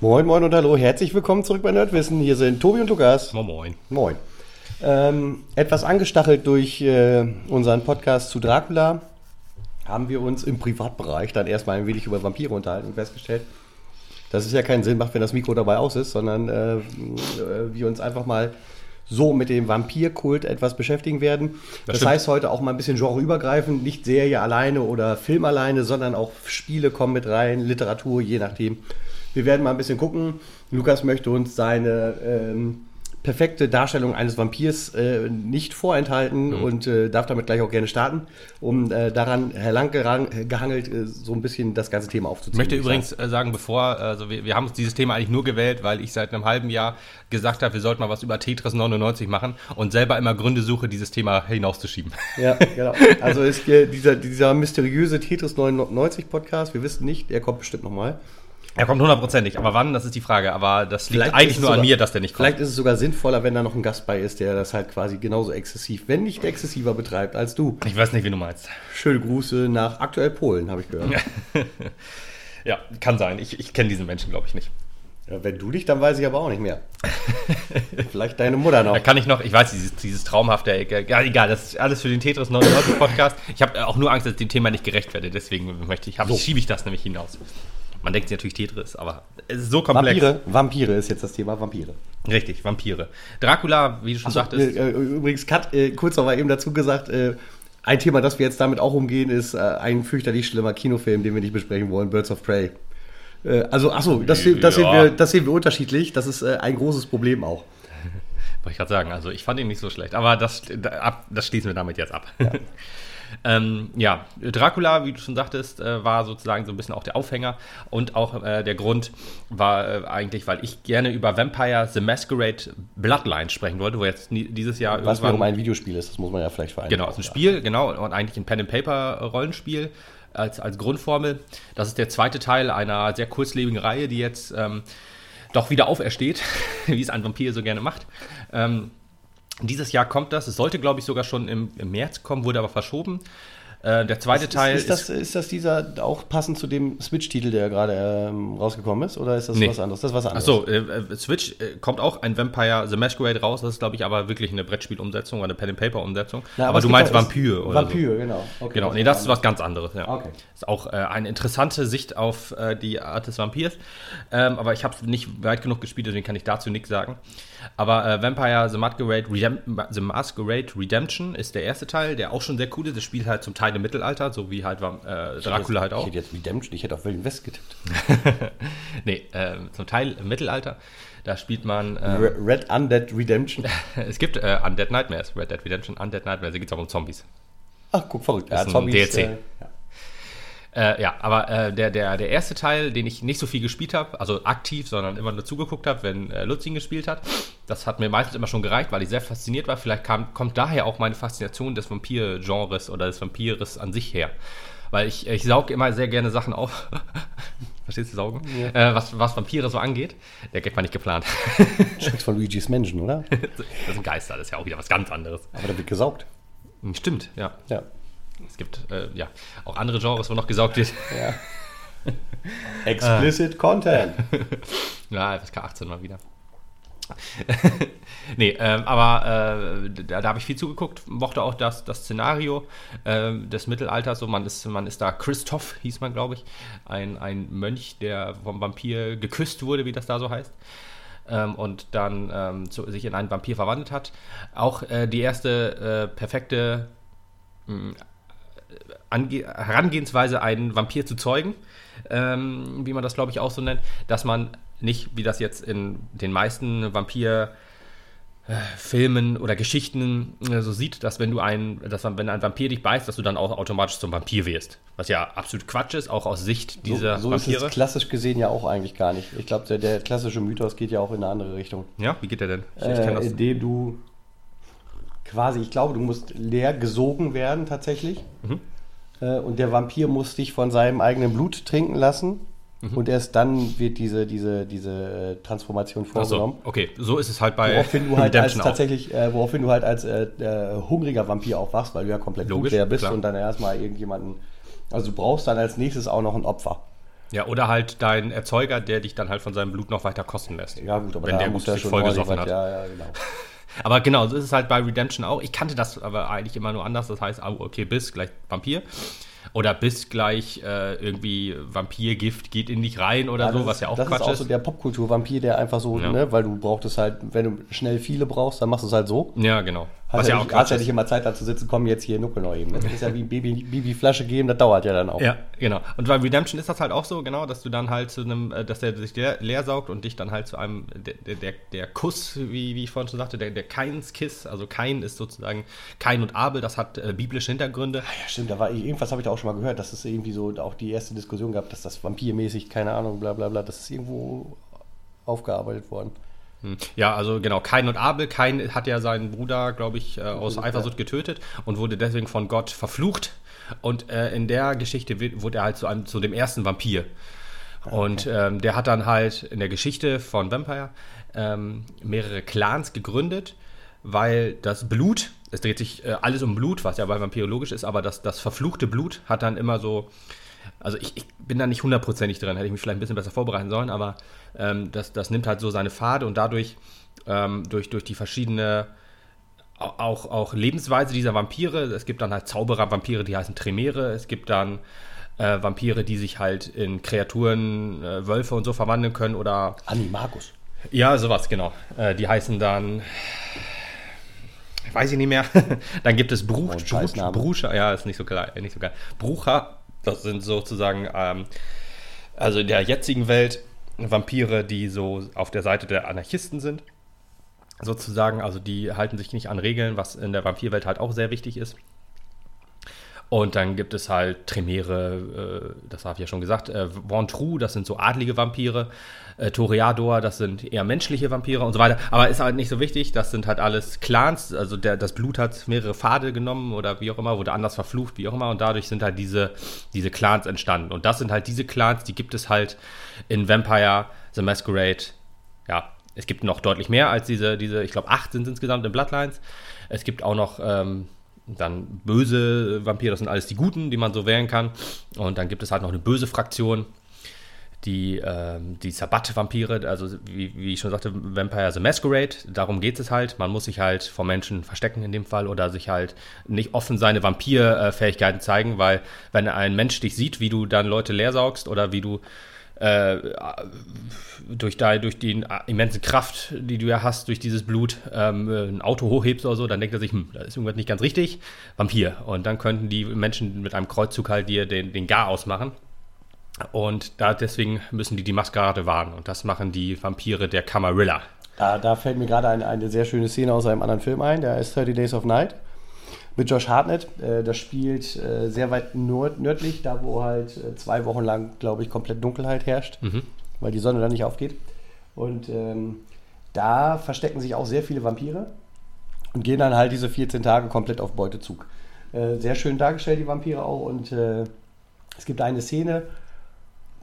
Moin, moin und hallo, herzlich willkommen zurück bei Nerdwissen. Hier sind Tobi und Lukas. Moin Moin. Moin. Ähm, etwas angestachelt durch äh, unseren Podcast zu Dracula haben wir uns im Privatbereich dann erstmal ein wenig über Vampire unterhalten und festgestellt, dass es ja keinen Sinn macht, wenn das Mikro dabei aus ist, sondern äh, äh, wir uns einfach mal so mit dem Vampirkult etwas beschäftigen werden. Das, stimmt. heißt heute auch mal ein bisschen genreübergreifend, nicht Serie alleine oder Film alleine, sondern auch Spiele kommen mit rein, Literatur, je nachdem. Wir werden mal ein bisschen gucken. Lukas möchte uns seine ähm, perfekte Darstellung eines Vampirs äh, nicht vorenthalten Mhm. und äh, darf damit gleich auch gerne starten, um äh, daran herlang gerang- gehangelt äh, so ein bisschen das ganze Thema aufzuziehen. Ich möchte übrigens äh, sagen, bevor, also wir, wir haben uns dieses Thema eigentlich nur gewählt, weil ich seit einem halben Jahr gesagt habe, wir sollten mal was über Tetris 99 machen und selber immer Gründe suche, dieses Thema hinauszuschieben. Ja, genau. Also ist dieser, dieser mysteriöse Tetris 99 Podcast, wir wissen nicht, der kommt bestimmt nochmal. Er kommt hundertprozentig, aber wann, das ist die Frage. Aber das liegt Vielleicht eigentlich nur an sogar- mir, dass der nicht kommt. Vielleicht ist es sogar sinnvoller, wenn da noch ein Gast bei ist, der das halt quasi genauso exzessiv, wenn nicht exzessiver betreibt als du. Ich weiß nicht, wie du meinst. Schöne Grüße nach aktuell Polen, habe ich gehört. Ja, kann sein. Ich, ich kenne diesen Menschen, glaube ich, nicht. Ja, wenn du dich, dann weiß ich aber auch nicht mehr. Vielleicht deine Mutter noch. Da kann ich noch, ich weiß, dieses, dieses traumhafte, ja, egal, das ist alles für den Tetris 99 Podcast. Ich habe auch nur Angst, dass ich dem Thema nicht gerecht werde, deswegen möchte ich, hab, So. schiebe ich das nämlich hinaus. Man denkt sich natürlich Tetris, aber es ist so komplex. Vampire, Vampire ist jetzt das Thema Vampire. Richtig, Vampire. Dracula, wie du schon sagtest. Äh, äh, übrigens, Kat, äh, kurz noch mal eben dazu gesagt, äh, ein Thema, das wir jetzt damit auch umgehen, ist äh, ein fürchterlich schlimmer Kinofilm, den wir nicht besprechen wollen, Birds of Prey. Äh, also, achso, das, das, sehen Ja. wir, das sehen wir unterschiedlich. Das ist ein großes Problem auch. Wollte ich gerade sagen, also ich fand ihn nicht so schlecht, aber das, das schließen wir damit jetzt ab. Ja. ähm, ja, Dracula, wie du schon sagtest, äh, war sozusagen so ein bisschen auch der Aufhänger und auch äh, der Grund war äh, eigentlich, weil ich gerne über Vampire The Masquerade Bloodline sprechen wollte, wo jetzt nie, dieses Jahr Was wiederum ein Videospiel ist, das muss man ja vielleicht vereinbaren. Genau, es ist ein Spiel, genau, und eigentlich ein Pen-and-Paper-Rollenspiel als, als Grundformel. Das ist der zweite Teil einer sehr kurzlebigen Reihe, die jetzt ähm, doch wieder aufersteht, wie es ein Vampir so gerne macht. Ähm, dieses Jahr kommt das. Es sollte, glaube ich, sogar schon im, im März kommen, wurde aber verschoben. Äh, der zweite Teil ist, ist, das, ist das dieser auch passend zu dem Switch-Titel, der gerade ähm, rausgekommen ist? Oder ist das Nee. was anderes? Das ist was anderes. Achso, äh, äh, Switch äh, kommt auch ein Vampire The Masquerade raus. Das ist, glaube ich, aber wirklich eine Brettspielumsetzung oder eine Pen-and-Paper-Umsetzung. Na, aber es du meinst es- Vampir oder Vampir, genau. Okay, Genau, nee, das ist was ganz anderes. Ja. Okay. Ist auch äh, eine interessante Sicht auf äh, die Art des Vampirs. Ähm, aber ich habe nicht weit genug gespielt, deswegen kann ich dazu nichts sagen. Aber äh, Vampire The Masquerade, Redem The Masquerade Redemption ist der erste Teil, der auch schon sehr cool ist. Das spielt halt zum Teil im Mittelalter, so wie halt äh, Dracula halt Ich auch. hätte jetzt Redemption, ich hätte auf Wilden West getippt. nee, äh, zum Teil im Mittelalter. Da spielt man. Äh, Re- Red Undead Redemption. es gibt äh, Undead Nightmares, Red Dead Redemption, Undead Nightmares, da geht es auch um Zombies. Ach, guck, verrückt. Ja, ein Zombies, DLC. äh, ja. Äh, ja, aber äh, der, der, der erste Teil, den ich nicht so viel gespielt habe, also aktiv, sondern immer nur zugeguckt habe, wenn äh, Lutz ihn gespielt hat, das hat mir meistens immer schon gereicht, weil ich sehr fasziniert war. Vielleicht kam, kommt daher auch meine Faszination des Vampir-Genres oder des Vampires an sich her. Weil ich, ich sauge immer sehr gerne Sachen auf. Verstehst du, saugen? Äh, was, was Vampire so angeht. Der Gag war nicht geplant. Schreckst von Luigi's Menschen, oder? das sind Geister, das ist ja auch wieder was ganz anderes. Aber da wird gesaugt. Stimmt, ja. Ja. Es gibt äh, ja auch andere Genres, wo noch gesaugt wird. ja. Explicit Content. Ja, FSK 18 mal wieder. nee, ähm, aber äh, da, da habe ich viel zugeguckt, mochte auch das, das Szenario äh, des Mittelalters. So, man ist, man ist da, Christoph hieß man, glaube ich, ein, ein Mönch, der vom Vampir geküsst wurde, wie das da so heißt. Ähm, und dann ähm, zu, sich in einen Vampir verwandelt hat. Auch äh, die erste äh, perfekte mh, Ange Herangehensweise, einen Vampir zu zeugen, ähm, wie man das, glaube ich, auch so nennt, dass man nicht, wie das jetzt in den meisten Vampir- äh, Filmen oder Geschichten äh, so sieht, dass wenn du ein, dass wenn ein Vampir dich beißt, dass du dann auch automatisch zum Vampir wirst. Was ja absolut Quatsch ist, auch aus Sicht dieser so, so ist Vampire. es klassisch gesehen ja auch eigentlich gar nicht. Ich glaube, der, der klassische Mythos geht ja auch in eine andere Richtung. ja, wie geht der denn? Ich, ich Äh, das. indem du quasi, ich glaube, du musst leer gesogen werden tatsächlich. Mhm. Äh, und der Vampir muss dich von seinem eigenen Blut trinken lassen. mhm. und erst dann wird diese, diese, diese äh, Transformation vorgenommen. So, okay, so ist es halt bei woraufhin du halt als tatsächlich, äh, woraufhin du halt als äh, hungriger Vampir aufwachst, weil du ja komplett Logisch, leer bist klar. und dann erstmal irgendjemanden, also du brauchst dann als nächstes auch noch ein Opfer. Ja, oder halt dein Erzeuger, der dich dann halt von seinem Blut noch weiter kosten lässt. Ja, gut, aber wenn der muss ja schon voll gesoffen hat. Ja, ja, genau. Aber genau, so ist es halt bei Redemption auch. Ich kannte das aber eigentlich immer nur anders. Das heißt, okay, bis gleich Vampir. Oder bist gleich äh, irgendwie Vampirgift geht in dich rein oder ja, so, was ja auch Quatsch ist. Das ist auch so der Popkultur-Vampir, der einfach so, ja. ne, weil du brauchst es halt, wenn du schnell viele brauchst, dann machst du es halt so. Ja, genau. Was ja, ja auch hast ja nicht immer Zeit da zu sitzen, komm jetzt hier Nuckel neu eben. Das ist ja wie Baby, Baby Flasche geben, das dauert ja dann auch. Ja, genau. Und bei Redemption ist das halt auch so, genau, dass du dann halt zu einem, äh, dass der sich leer, leer saugt und dich dann halt zu einem, der, der, der Kuss, wie, wie ich vorhin schon sagte, der, der Kains-Kiss, also Kain ist sozusagen Kain und Abel, das hat äh, biblische Hintergründe. Ah ja, stimmt, da war irgendwas habe ich da auch schon mal gehört, dass es irgendwie so auch die erste Diskussion gab, dass das vampirmäßig, keine Ahnung, bla bla bla, das ist irgendwo aufgearbeitet worden. Hm. Ja, also genau, Kain und Abel. Kain hat ja seinen Bruder, glaube ich, äh, aus Eifersucht getötet und wurde deswegen von Gott verflucht. Und äh, in der Geschichte wurde er halt zu, einem, zu dem ersten Vampir. Okay. Und ähm, der hat dann halt in der Geschichte von Vampire ähm, mehrere Clans gegründet, weil das Blut, es dreht sich äh, alles um Blut, was ja bei vampirologisch ist, aber das, das verfluchte Blut hat dann immer so also ich, ich, bin da nicht hundertprozentig drin, hätte ich mich vielleicht ein bisschen besser vorbereiten sollen, aber ähm, das, das nimmt halt so seine Pfade und dadurch, ähm, durch, durch die verschiedene auch, auch Lebensweise dieser Vampire, es gibt dann halt Zauberer-Vampire, die heißen Tremere, es gibt dann äh, Vampire, die sich halt in Kreaturen, äh, Wölfe und so verwandeln können oder... Animagus. Ja, sowas, genau. Äh, die heißen dann weiß ich nicht mehr. dann gibt es Bruch, Bruch, Brucher, ja, ist nicht so geil, nicht so geil. Brucher, das sind sozusagen, ähm, also in der jetzigen Welt Vampire, die so auf der Seite der Anarchisten sind. Sozusagen, also die halten sich nicht an Regeln, was in der Vampirwelt halt auch sehr wichtig ist. Und dann gibt es halt Tremere, äh, das habe ich ja schon gesagt, äh, Ventrue, das sind so adlige Vampire, äh, Toreador, das sind eher menschliche Vampire und so weiter. Aber ist halt nicht so wichtig, das sind halt alles Clans, also der, das Blut hat mehrere Pfade genommen oder wie auch immer, wurde anders verflucht, wie auch immer. Und dadurch sind halt diese, diese Clans entstanden. Und das sind halt diese Clans, die gibt es halt in Vampire, The Masquerade, ja, es gibt noch deutlich mehr als diese, diese ich glaube, acht sind insgesamt in Bloodlines. Es gibt auch noch ähm, dann böse Vampire, das sind alles die Guten, die man so wählen kann. Und dann gibt es halt noch eine böse Fraktion, die, ähm, die Sabbat-Vampire, also wie, wie, ich schon sagte, Vampire the Masquerade, darum geht es halt. Man muss sich halt vor Menschen verstecken in dem Fall oder sich halt nicht offen seine Vampir-Fähigkeiten zeigen, weil wenn ein Mensch dich sieht, wie du dann Leute leer saugst oder wie du äh, durch, die, durch die immense Kraft, die du ja hast, durch dieses Blut, ähm, ein Auto hochhebst oder so, dann denkt er sich, hm, da ist irgendwas nicht ganz richtig, Vampir. Und dann könnten die Menschen mit einem Kreuzzug halt dir den, den Gar ausmachen. Und da deswegen müssen die die Maskerade wahren. Und das machen die Vampire der Camarilla. Da, da fällt mir gerade eine, eine sehr schöne Szene aus einem anderen Film ein, der ist 30 Days of Night mit Josh Hartnett. Äh, das spielt äh, sehr weit nord nördlich, da wo halt äh, zwei Wochen lang, glaube ich, komplett Dunkelheit herrscht, mhm. weil die Sonne da nicht aufgeht. Und ähm, da verstecken sich auch sehr viele Vampire und gehen dann halt diese 14 Tage komplett auf Beutezug. Äh, sehr schön dargestellt, die Vampire auch. Und äh, es gibt eine Szene,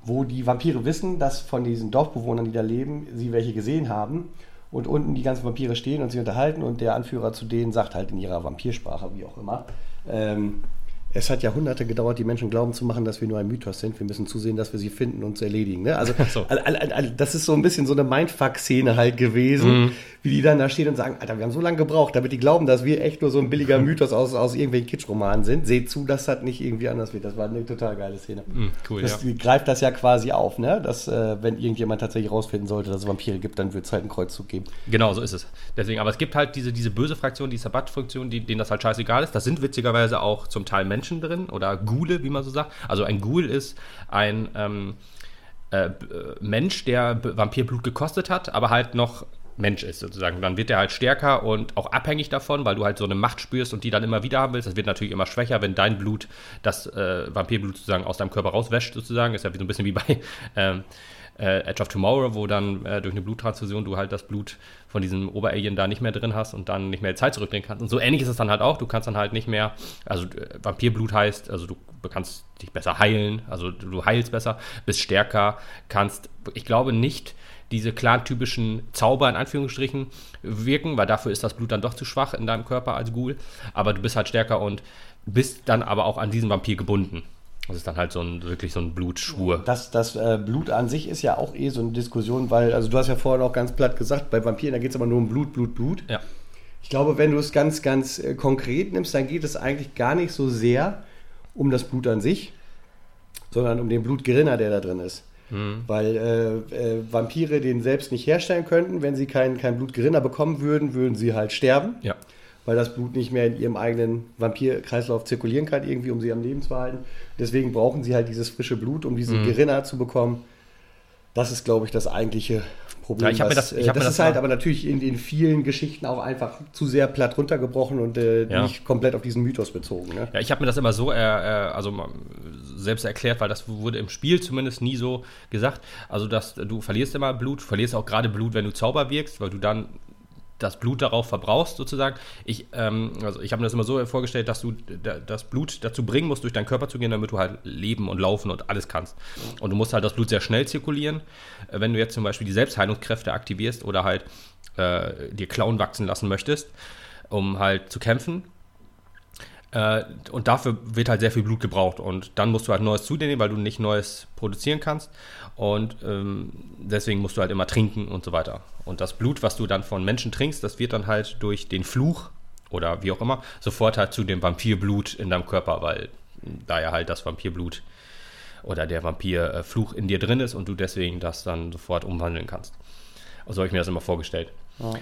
wo die Vampire wissen, dass von diesen Dorfbewohnern, die da leben, sie welche gesehen haben und unten die ganzen Vampire stehen und sich unterhalten und der Anführer zu denen sagt halt in ihrer Vampirsprache, wie auch immer, ähm, es hat Jahrhunderte gedauert, die Menschen glauben zu machen, dass wir nur ein Mythos sind. Wir müssen zusehen, dass wir sie finden und erledigen. Ne? Also, so. das ist so ein bisschen so eine Mindfuck-Szene halt gewesen, mhm. wie die dann da stehen und sagen, Alter, wir haben so lange gebraucht, damit die glauben, dass wir echt nur so ein billiger Mythos aus, aus irgendwelchen Kitschromanen sind. Seht zu, dass das nicht irgendwie anders wird. Das war eine total geile Szene. Mhm, cool, das ja. greift das ja quasi auf, ne? dass äh, wenn irgendjemand tatsächlich rausfinden sollte, dass es Vampire gibt, dann wird es halt einen Kreuzzug geben. Genau, so ist es. Deswegen, aber es gibt halt diese, diese böse Fraktion, die Sabbat-Funktion, denen das halt scheißegal ist. Das sind witzigerweise auch zum Teil Menschen drin oder Ghule, wie man so sagt. Also ein Ghoul ist ein ähm, äh, Mensch, der Vampirblut gekostet hat, aber halt noch Mensch ist sozusagen. Dann wird er halt stärker und auch abhängig davon, weil du halt so eine Macht spürst und die dann immer wieder haben willst. Das wird natürlich immer schwächer, wenn dein Blut, das äh, Vampirblut sozusagen aus deinem Körper rauswäscht sozusagen. Ist ja so ein bisschen wie bei ähm, äh, Edge of Tomorrow, wo dann äh, durch eine Bluttransfusion du halt das Blut von diesem Oberalien da nicht mehr drin hast und dann nicht mehr Zeit zurückdrehen kannst. Und so ähnlich ist es dann halt auch. Du kannst dann halt nicht mehr, also äh, Vampirblut heißt, also du kannst dich besser heilen, also du heilst besser, bist stärker, kannst, ich glaube nicht, diese clan-typischen Zauber in Anführungsstrichen wirken, weil dafür ist das Blut dann doch zu schwach in deinem Körper als Ghoul. Aber du bist halt stärker und bist dann aber auch an diesen Vampir gebunden. Das ist dann halt so ein wirklich so ein Blutschwur. Das, das äh, Blut an sich ist ja auch eh so eine Diskussion, weil, also du hast ja vorhin auch ganz platt gesagt, bei Vampiren, da geht es aber nur um Blut, Blut, Blut. Ja. Ich glaube, wenn du es ganz, ganz äh, konkret nimmst, dann geht es eigentlich gar nicht so sehr um das Blut an sich, sondern um den Blutgerinner, der da drin ist. Mhm. Weil äh, äh, Vampire den selbst nicht herstellen könnten. Wenn sie keinen kein Blutgerinner bekommen würden, würden sie halt sterben. Ja. Weil das Blut nicht mehr in ihrem eigenen Vampirkreislauf zirkulieren kann, irgendwie, um sie am Leben zu halten. Deswegen brauchen sie halt dieses frische Blut, um diesen mhm. Gerinner zu bekommen. Das ist, glaube ich, das eigentliche Problem. Ja, ich habe mir das, ich hab das, das ist halt aber natürlich in den vielen Geschichten auch einfach zu sehr platt runtergebrochen und äh, ja. nicht komplett auf diesen Mythos bezogen. Ne? Ja, ich habe mir das immer so äh, äh also selbst erklärt, weil das wurde im Spiel zumindest nie so gesagt. Also, dass du verlierst immer Blut, verlierst auch gerade Blut, wenn du Zauber wirkst, weil du dann das Blut darauf verbrauchst, sozusagen. Ich, ähm, also ich habe mir das immer so vorgestellt, dass du das Blut dazu bringen musst, durch deinen Körper zu gehen, damit du halt leben und laufen und alles kannst. Und du musst halt das Blut sehr schnell zirkulieren. Äh, wenn du jetzt zum Beispiel die Selbstheilungskräfte aktivierst oder halt äh, dir Klauen wachsen lassen möchtest, um halt zu kämpfen, äh, und dafür wird halt sehr viel Blut gebraucht. Und dann musst du halt Neues zu dir nehmen, weil du nicht Neues produzieren kannst. Und ähm, deswegen musst du halt immer trinken und so weiter. Und das Blut, was du dann von Menschen trinkst, das wird dann halt durch den Fluch oder wie auch immer sofort halt zu dem Vampirblut in deinem Körper, weil da ja halt das Vampirblut oder der Vampirfluch in dir drin ist und du deswegen das dann sofort umwandeln kannst. So habe ich mir das immer vorgestellt. Ja.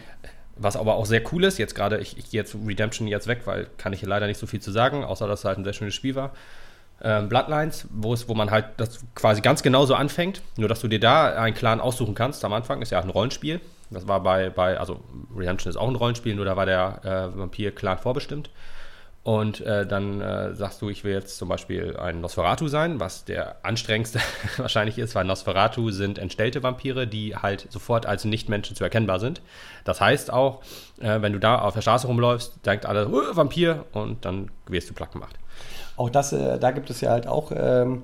Was aber auch sehr cool ist, jetzt gerade, ich, ich gehe jetzt Redemption jetzt weg, weil kann ich hier leider nicht so viel zu sagen, außer dass es halt ein sehr schönes Spiel war. Ähm, Bloodlines, wo, es, wo man halt das quasi ganz genauso anfängt, nur dass du dir da einen Clan aussuchen kannst am Anfang, ist ja ein Rollenspiel. Das war bei, bei also Redemption ist auch ein Rollenspiel, nur da war der äh, Vampir-Clan vorbestimmt. Und äh, dann äh, sagst du, ich will jetzt zum Beispiel ein Nosferatu sein, was der anstrengendste wahrscheinlich ist, weil Nosferatu sind entstellte Vampire, die halt sofort als Nichtmenschen zu erkennbar sind. Das heißt auch, äh, wenn du da auf der Straße rumläufst, denkt alle, Vampir, und dann wirst du platt gemacht. Auch das, äh, da gibt es ja halt auch ähm,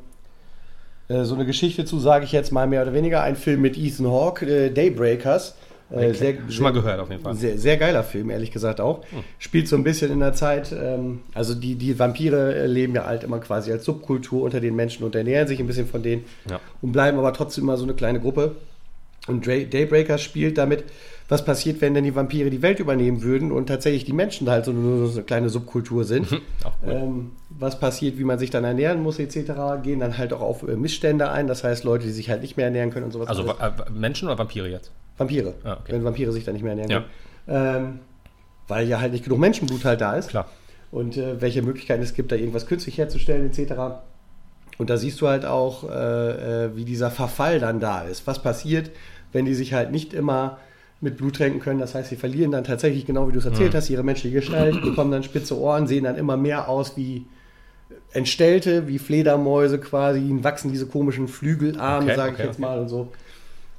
äh, so eine Geschichte zu, sage ich jetzt mal mehr oder weniger, ein Film mit Ethan Hawke, Daybreakers äh, sehr, Schon mal gehört auf jeden Fall. Sehr, sehr geiler Film, ehrlich gesagt auch. Hm. Spielt so ein bisschen in der Zeit, ähm, also die, die Vampire leben ja halt immer quasi als Subkultur unter den Menschen und ernähren sich ein bisschen von denen ja. und bleiben aber trotzdem immer so eine kleine Gruppe. Und Daybreaker spielt damit, was passiert, wenn denn die Vampire die Welt übernehmen würden und tatsächlich die Menschen halt so eine, so eine kleine Subkultur sind. Mhm, ähm, was passiert, wie man sich dann ernähren muss, etc. Gehen dann halt auch auf äh, Missstände ein, das heißt Leute, die sich halt nicht mehr ernähren können und sowas. Also äh, Menschen oder Vampire jetzt? Vampire. Ah, okay. Wenn Vampire sich dann nicht mehr ernähren ja. können. Ähm, weil ja halt nicht genug Menschenblut halt da ist. Klar. Und äh, welche Möglichkeiten es gibt, da irgendwas künstlich herzustellen, etc. Und da siehst du halt auch, äh, äh, wie dieser Verfall dann da ist. Was passiert, wenn die sich halt nicht immer mit Blut tränken können. Das heißt, sie verlieren dann tatsächlich, genau wie du es erzählt mhm. hast, ihre menschliche Gestalt, bekommen dann spitze Ohren, sehen dann immer mehr aus wie Entstellte, wie Fledermäuse quasi, wachsen diese komischen Flügelarme, okay, sage ich okay, jetzt okay. mal und so.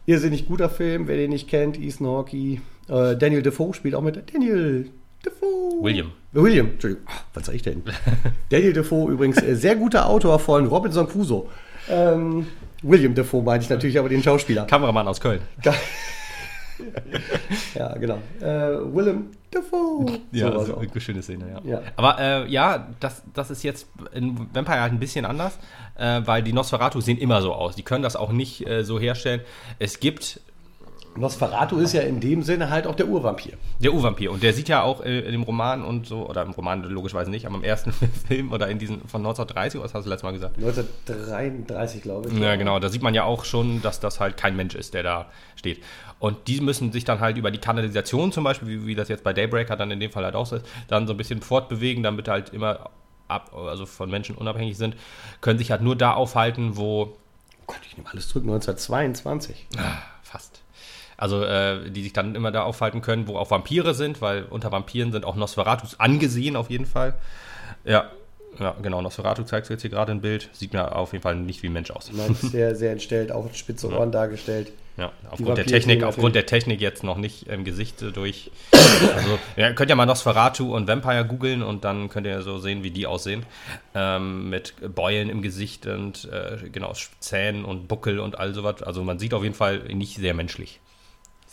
Irrsinnig guter Film, wer den nicht kennt, Ethan Hawkey. Äh, Daniel Defoe spielt auch mit. Daniel Defoe. William. William, Entschuldigung. Ach, was sag ich denn? Daniel Defoe übrigens, äh, sehr guter Autor von Robinson Crusoe. Ähm, William Defoe meine ich natürlich, aber den Schauspieler. Kameramann aus Köln. ja, genau. Äh, Willem Dafoe. Ja, so also eine schöne Szene, ja. ja. Aber äh, ja, das, das ist jetzt in Vampire halt ein bisschen anders, äh, weil die Nosferatu sehen immer so aus. Die können das auch nicht äh, so herstellen. Es gibt Nosferatu ist ja in dem Sinne halt auch der Urvampir. Der Urvampir. Und der sieht ja auch äh, in dem Roman und so, oder im Roman logischerweise nicht, aber im ersten Film oder in diesen von 1930, was hast du letztes Mal gesagt? 1933, glaube ich. Ja, genau. Da sieht man ja auch schon, dass das halt kein Mensch ist, der da steht. Und die müssen sich dann halt über die Kanalisation zum Beispiel, wie, wie das jetzt bei Daybreaker dann in dem Fall halt auch ist, dann so ein bisschen fortbewegen, damit halt immer ab, also von Menschen unabhängig sind, können sich halt nur da aufhalten, wo. Oh Gott, ich nehme alles zurück, 1922. Ah, fast. Also, äh, die sich dann immer da aufhalten können, wo auch Vampire sind, weil unter Vampiren sind auch Nosferatus angesehen, auf jeden Fall. Ja. Ja, genau. Nosferatu zeigt jetzt hier gerade ein Bild. Sieht mir auf jeden Fall nicht wie ein Mensch aus. Nein, sehr, sehr entstellt, auch spitze Ohren ja. dargestellt. Ja, aufgrund der Technik, aufgrund der Technik jetzt noch nicht im Gesicht durch. Also, ja, könnt ihr mal Nosferatu und Vampire googeln und dann könnt ihr so sehen, wie die aussehen. Ähm, mit Beulen im Gesicht und äh, genau, Zähnen und Buckel und all sowas. Also man sieht auf jeden Fall nicht sehr menschlich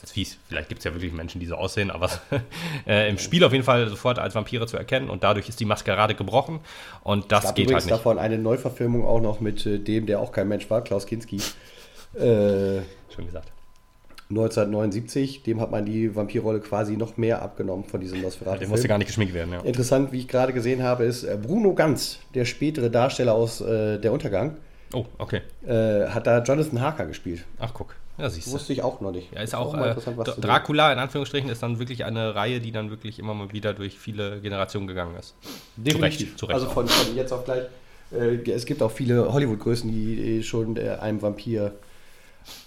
ist fies. Vielleicht gibt es ja wirklich Menschen, die so aussehen, aber äh, im Spiel auf jeden Fall sofort als Vampire zu erkennen und dadurch ist die Maskerade gebrochen und das geht halt nicht. davon eine Neuverfilmung auch noch mit äh, dem, der auch kein Mensch war, Klaus Kinski. Äh, Schon gesagt. 1979, dem hat man die Vampirrolle quasi noch mehr abgenommen von diesem Nosferatu. Der musste gar nicht geschminkt werden, ja. Interessant, wie ich gerade gesehen habe, ist äh, Bruno Ganz, der spätere Darsteller aus äh, Der Untergang. Oh, okay. Äh, hat da Jonathan Harker gespielt. Ach, guck. Ja, siehst du. Wusste ich auch noch nicht. Ja, ist auch, auch äh, Dracula in Anführungsstrichen ist dann wirklich eine Reihe, die dann wirklich immer mal wieder durch viele Generationen gegangen ist. Definitiv. Zu Recht, zu Recht also von, von, jetzt auf gleich. Äh, es gibt auch viele Hollywood-Größen, die schon äh, einem Vampir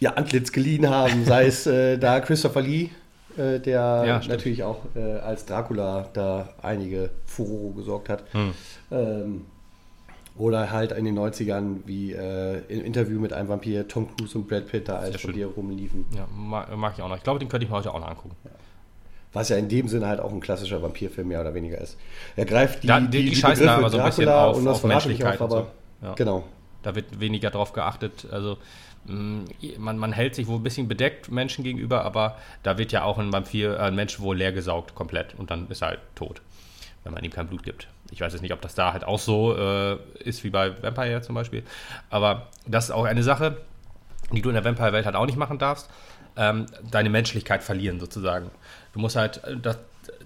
ja, Antlitz geliehen haben. Sei es äh, da Christopher Lee, äh, der ja, natürlich auch äh, als Dracula da einige Furore gesorgt hat. Hm. Ähm, oder halt in den 90ern, wie äh, im Interview mit einem Vampir Tom Cruise und Brad Pitt da als von dir rumliefen. Ja, mag, mag, ich auch noch. Ich glaube, den könnte ich mir heute auch noch angucken. Ja. Was ja in dem Sinne halt auch ein klassischer Vampirfilm mehr oder weniger ist. Er greift die, da, die, die, die scheißen da aber so ein bisschen auf, und auf Menschlichkeit. Auf, aber so. ja. Genau. Da wird weniger drauf geachtet. Also man, man, hält sich wohl ein bisschen bedeckt Menschen gegenüber, aber da wird ja auch ein Vampir, äh, ein Mensch wohl leer gesaugt komplett und dann ist er halt tot, wenn man ihm kein Blut gibt. Ich weiß jetzt nicht, ob das da halt auch so äh, ist wie bei Vampire zum Beispiel. Aber das ist auch eine Sache, die du in der Vampire-Welt halt auch nicht machen darfst. Ähm, deine Menschlichkeit verlieren sozusagen. Du musst halt äh, das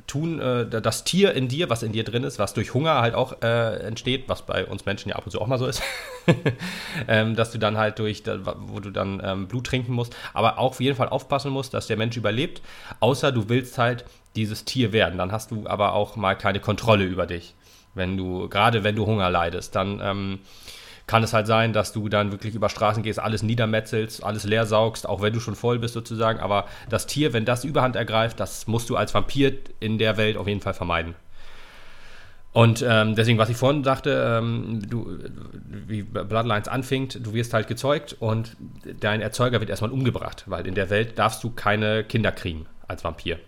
tun, äh, das Tier in dir, was in dir drin ist, was durch Hunger halt auch äh, entsteht, was bei uns Menschen ja ab und zu auch mal so ist, ähm, dass du dann halt durch, wo du dann ähm, Blut trinken musst, aber auch auf jeden Fall aufpassen musst, dass der Mensch überlebt, außer du willst halt dieses Tier werden. Dann hast du aber auch mal keine Kontrolle über dich wenn du, gerade wenn du Hunger leidest, dann ähm, kann es halt sein, dass du dann wirklich über Straßen gehst, alles niedermetzelst, alles leer saugst, auch wenn du schon voll bist sozusagen. Aber das Tier, wenn das Überhand ergreift, das musst du als Vampir in der Welt auf jeden Fall vermeiden. Und ähm, deswegen, was ich vorhin sagte, ähm, du, wie Bloodlines anfängt, du wirst halt gezeugt und dein Erzeuger wird erstmal umgebracht, weil in der Welt darfst du keine Kinder kriegen als Vampir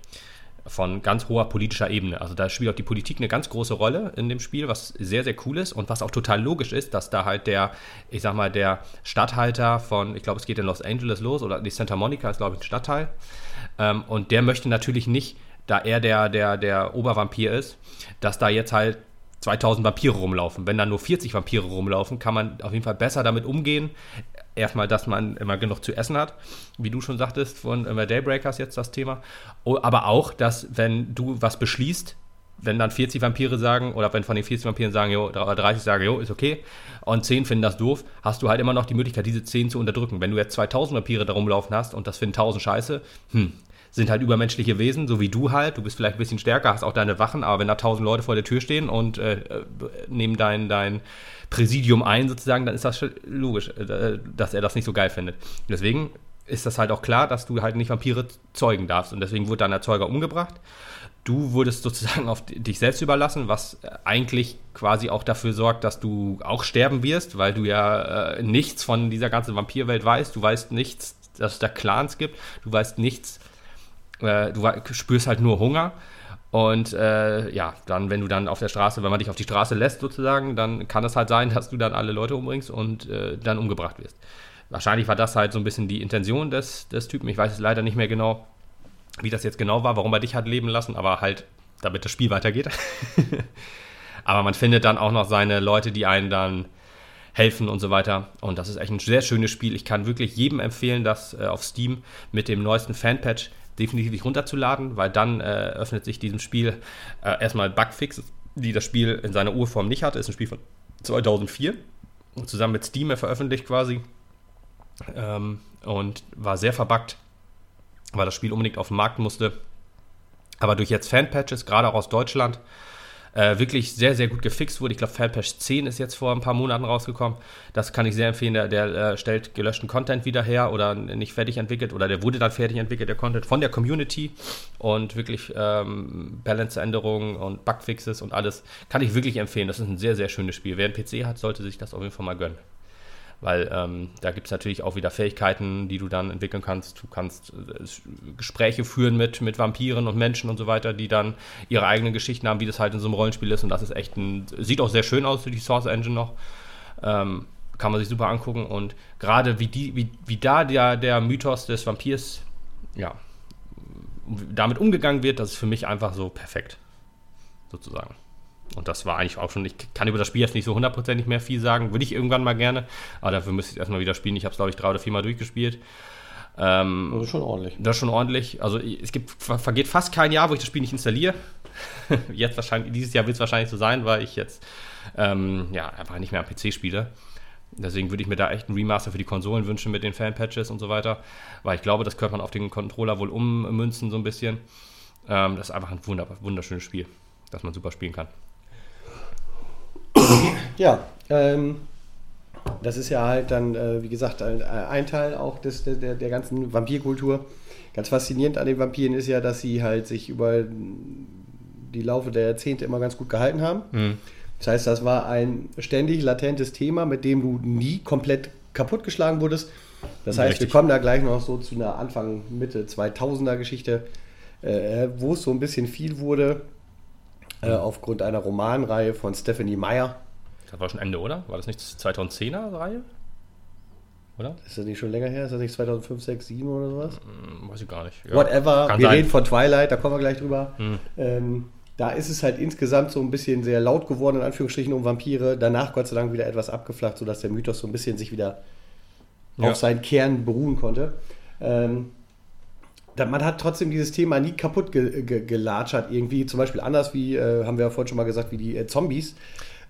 von ganz hoher politischer Ebene. Also da spielt auch die Politik eine ganz große Rolle in dem Spiel, was sehr, sehr cool ist und was auch total logisch ist, dass da halt der, ich sag mal, der Stadthalter von, ich glaube, es geht in Los Angeles los oder die Santa Monica ist, glaube ich, ein Stadtteil. Ähm, und der möchte natürlich nicht, da er der, der, der Obervampir ist, dass da jetzt halt 2000 Vampire rumlaufen. Wenn da nur 40 Vampire rumlaufen, kann man auf jeden Fall besser damit umgehen. Erstmal, dass man immer genug zu essen hat, wie du schon sagtest, von äh, Daybreakers jetzt das Thema. Aber auch, dass wenn du was beschließt, wenn dann 40 Vampire sagen, oder wenn von den 40 Vampiren sagen, jo, 30 sagen, jo, ist okay, und 10 finden das doof, hast du halt immer noch die Möglichkeit, diese 10 zu unterdrücken. Wenn du jetzt 2000 Vampire da rumlaufen hast und das finden 1000 scheiße, hm, sind halt übermenschliche Wesen, so wie du halt. Du bist vielleicht ein bisschen stärker, hast auch deine Wachen, aber wenn da tausend Leute vor der Tür stehen und äh, nehmen dein, dein Präsidium ein, sozusagen, dann ist das logisch, äh, dass er das nicht so geil findet. Deswegen ist das halt auch klar, dass du halt nicht Vampire zeugen darfst. Und deswegen wurde dein Erzeuger umgebracht. Du wurdest sozusagen auf dich selbst überlassen, was eigentlich quasi auch dafür sorgt, dass du auch sterben wirst, weil du ja äh, nichts von dieser ganzen Vampirwelt weißt. Du weißt nichts, dass es da Clans gibt. Du weißt nichts äh, du spürst halt nur Hunger. Und äh, ja, dann, wenn du dann auf der Straße, wenn man dich auf die Straße lässt sozusagen, dann kann es halt sein, dass du dann alle Leute umbringst und äh, dann umgebracht wirst. Wahrscheinlich war das halt so ein bisschen die Intention des, des Typen. Ich weiß es leider nicht mehr genau, wie das jetzt genau war, warum er dich hat leben lassen, aber halt, damit das Spiel weitergeht. aber man findet dann auch noch seine Leute, die einen dann helfen und so weiter. Und das ist echt ein sehr schönes Spiel. Ich kann wirklich jedem empfehlen, das äh, auf Steam mit dem neuesten Fanpatch definitiv nicht runterzuladen, weil dann äh, öffnet sich diesem Spiel äh, erstmal Bugfixes, die das Spiel in seiner Urform nicht hatte. Ist ein Spiel von 2004 und zusammen mit Steam veröffentlicht quasi ähm, und war sehr verbuggt, weil das Spiel unbedingt auf den Markt musste. Aber durch jetzt Fanpatches, gerade auch aus Deutschland, äh, wirklich sehr, sehr gut gefixt wurde. Ich glaube, Fanpage 10 ist jetzt vor ein paar Monaten rausgekommen. Das kann ich sehr empfehlen. Der, der äh, stellt gelöschten Content wieder her oder nicht fertig entwickelt oder der wurde dann fertig entwickelt, der Content von der Community und wirklich ähm, Balance-Änderungen und Bugfixes und alles. Kann ich wirklich empfehlen. Das ist ein sehr, sehr schönes Spiel. Wer einen PC hat, sollte sich das auf jeden Fall mal gönnen weil ähm, da gibt es natürlich auch wieder Fähigkeiten, die du dann entwickeln kannst. Du kannst äh, Gespräche führen mit, mit Vampiren und Menschen und so weiter, die dann ihre eigenen Geschichten haben, wie das halt in so einem Rollenspiel ist. Und das ist echt ein, sieht auch sehr schön aus, die Source Engine noch. Ähm, kann man sich super angucken. Und gerade wie, die, wie, wie da der, der Mythos des Vampirs, ja, damit umgegangen wird, das ist für mich einfach so perfekt, sozusagen. Und das war eigentlich auch schon, ich kann über das Spiel jetzt nicht so hundertprozentig mehr viel sagen, würde ich irgendwann mal gerne, aber dafür müsste ich erstmal wieder spielen. Ich habe es, glaube ich, drei oder vier Mal durchgespielt. Ähm, das ist schon ordentlich. Das ist schon ordentlich. Also es gibt, vergeht fast kein Jahr, wo ich das Spiel nicht installiere. jetzt wahrscheinlich, dieses Jahr wird es wahrscheinlich so sein, weil ich jetzt ähm, ja, einfach nicht mehr am PC spiele. Deswegen würde ich mir da echt einen Remaster für die Konsolen wünschen mit den Fan-Patches und so weiter, weil ich glaube, das könnte man auf den Controller wohl ummünzen so ein bisschen. Ähm, das ist einfach ein wunderschönes Spiel, das man super spielen kann. Ja, ähm, das ist ja halt dann, äh, wie gesagt, ein, ein, Teil auch des, der, der ganzen Vampirkultur. Ganz faszinierend an den Vampiren ist ja, dass sie halt sich über die Laufe der Jahrzehnte immer ganz gut gehalten haben. Mhm. Das heißt, das war ein ständig latentes Thema, mit dem du nie komplett kaputtgeschlagen wurdest. Das heißt, Richtig. wir kommen da gleich noch so zu einer Anfang, Mitte 2000er Geschichte, äh, wo es so ein bisschen viel wurde, äh, aufgrund einer Romanreihe von Stephanie Meyer. Das war schon Ende, oder? War das nicht 2010er Reihe? Oder? Ist das nicht schon länger her? Ist das nicht 2005, 6, 7 oder sowas? Hm, weiß ich gar nicht. Ja. Whatever. Kann wir sein. reden von Twilight, da kommen wir gleich drüber. Hm. Ähm, da ist es halt insgesamt so ein bisschen sehr laut geworden, in Anführungsstrichen, um Vampire. Danach Gott sei Dank wieder etwas abgeflacht, sodass der Mythos so ein bisschen sich wieder ja. auf seinen Kern beruhen konnte. Ähm, man hat trotzdem dieses Thema nie kaputt ge ge gelatschert, irgendwie. Zum Beispiel anders wie, äh, haben wir ja vorhin schon mal gesagt, wie die äh, Zombies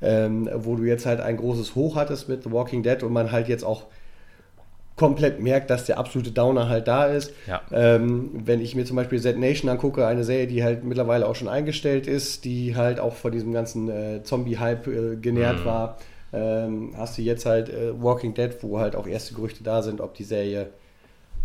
ähm, wo du jetzt halt ein großes Hoch hattest mit The Walking Dead und man halt jetzt auch komplett merkt, dass der absolute Downer halt da ist. Ja. Ähm, wenn ich mir zum Beispiel Z Nation angucke, eine Serie, die halt mittlerweile auch schon eingestellt ist, die halt auch von diesem ganzen äh, Zombie-Hype äh, genährt mhm. war, ähm, hast du jetzt halt äh, Walking Dead, wo halt auch erste Gerüchte da sind, ob die Serie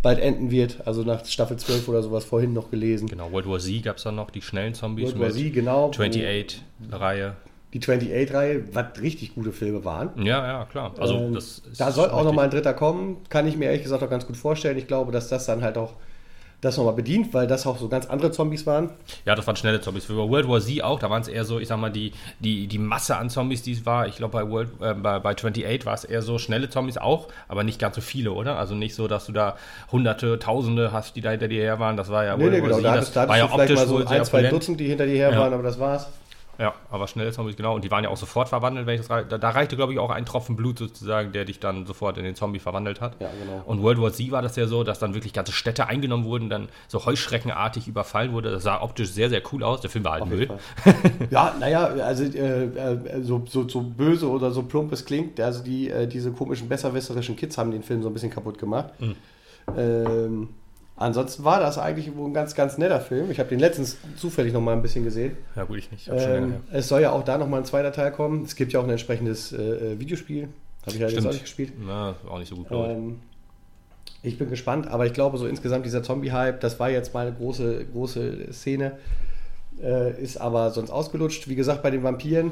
bald enden wird. Also nach Staffel 12 oder sowas vorhin noch gelesen. Genau, World War Z gab es dann noch, die schnellen Zombies. World War Z, genau. 28-Reihe die 28-Reihe, was richtig gute Filme waren. Ja, ja, klar. Also ähm, da soll auch nochmal ein dritter kommen, kann ich mir ehrlich gesagt auch ganz gut vorstellen. Ich glaube, dass das dann halt auch das nochmal bedient, weil das auch so ganz andere Zombies waren. Ja, das waren schnelle Zombies. Für World War Z auch, da waren es eher so, ich sag mal, die, die, die Masse an Zombies, die es war. Ich glaube, bei, World, äh, bei, bei 28 war es eher so schnelle Zombies auch, aber nicht ganz so viele, oder? Also nicht so, dass du da hunderte, tausende hast, die da hinter dir her waren. Das war ja nee, World nee, War genau, Z. Da das war ja optisch mal so ein, zwei Dutzend, die hinter dir her ja. waren, aber das war's. Ja, aber schnell Zombies, genau. Und die waren ja auch sofort verwandelt, wenn ich das da, da reichte, glaube ich, auch ein Tropfen Blut sozusagen, der dich dann sofort in den Zombie verwandelt hat. Ja, genau. Und World War Z war das ja so, dass dann wirklich ganze Städte eingenommen wurden, dann so heuschreckenartig überfallen wurde. Das sah optisch sehr, sehr cool aus. Der Film war halt Müll. ja, naja, also äh, äh, so, so, so böse oder so plump es klingt, also die, äh, diese komischen, besserwisserischen Kids haben den Film so ein bisschen kaputt gemacht. Mhm. Ähm, Ansonsten war das eigentlich ein ganz, ganz netter Film. Ich habe den letztens zufällig noch mal ein bisschen gesehen. Ja, gut, ich nicht. Ähm, es soll ja auch da noch mal ein zweiter Teil kommen. Es gibt ja auch ein entsprechendes äh, äh Videospiel. Habe ich halt jetzt auch nicht gespielt. Na, auch nicht so gut, ähm, ich bin gespannt, aber ich glaube, so insgesamt dieser Zombie-Hype, das war jetzt mal eine große, große Szene. Äh, ist aber sonst ausgelutscht. Wie gesagt, bei den Vampiren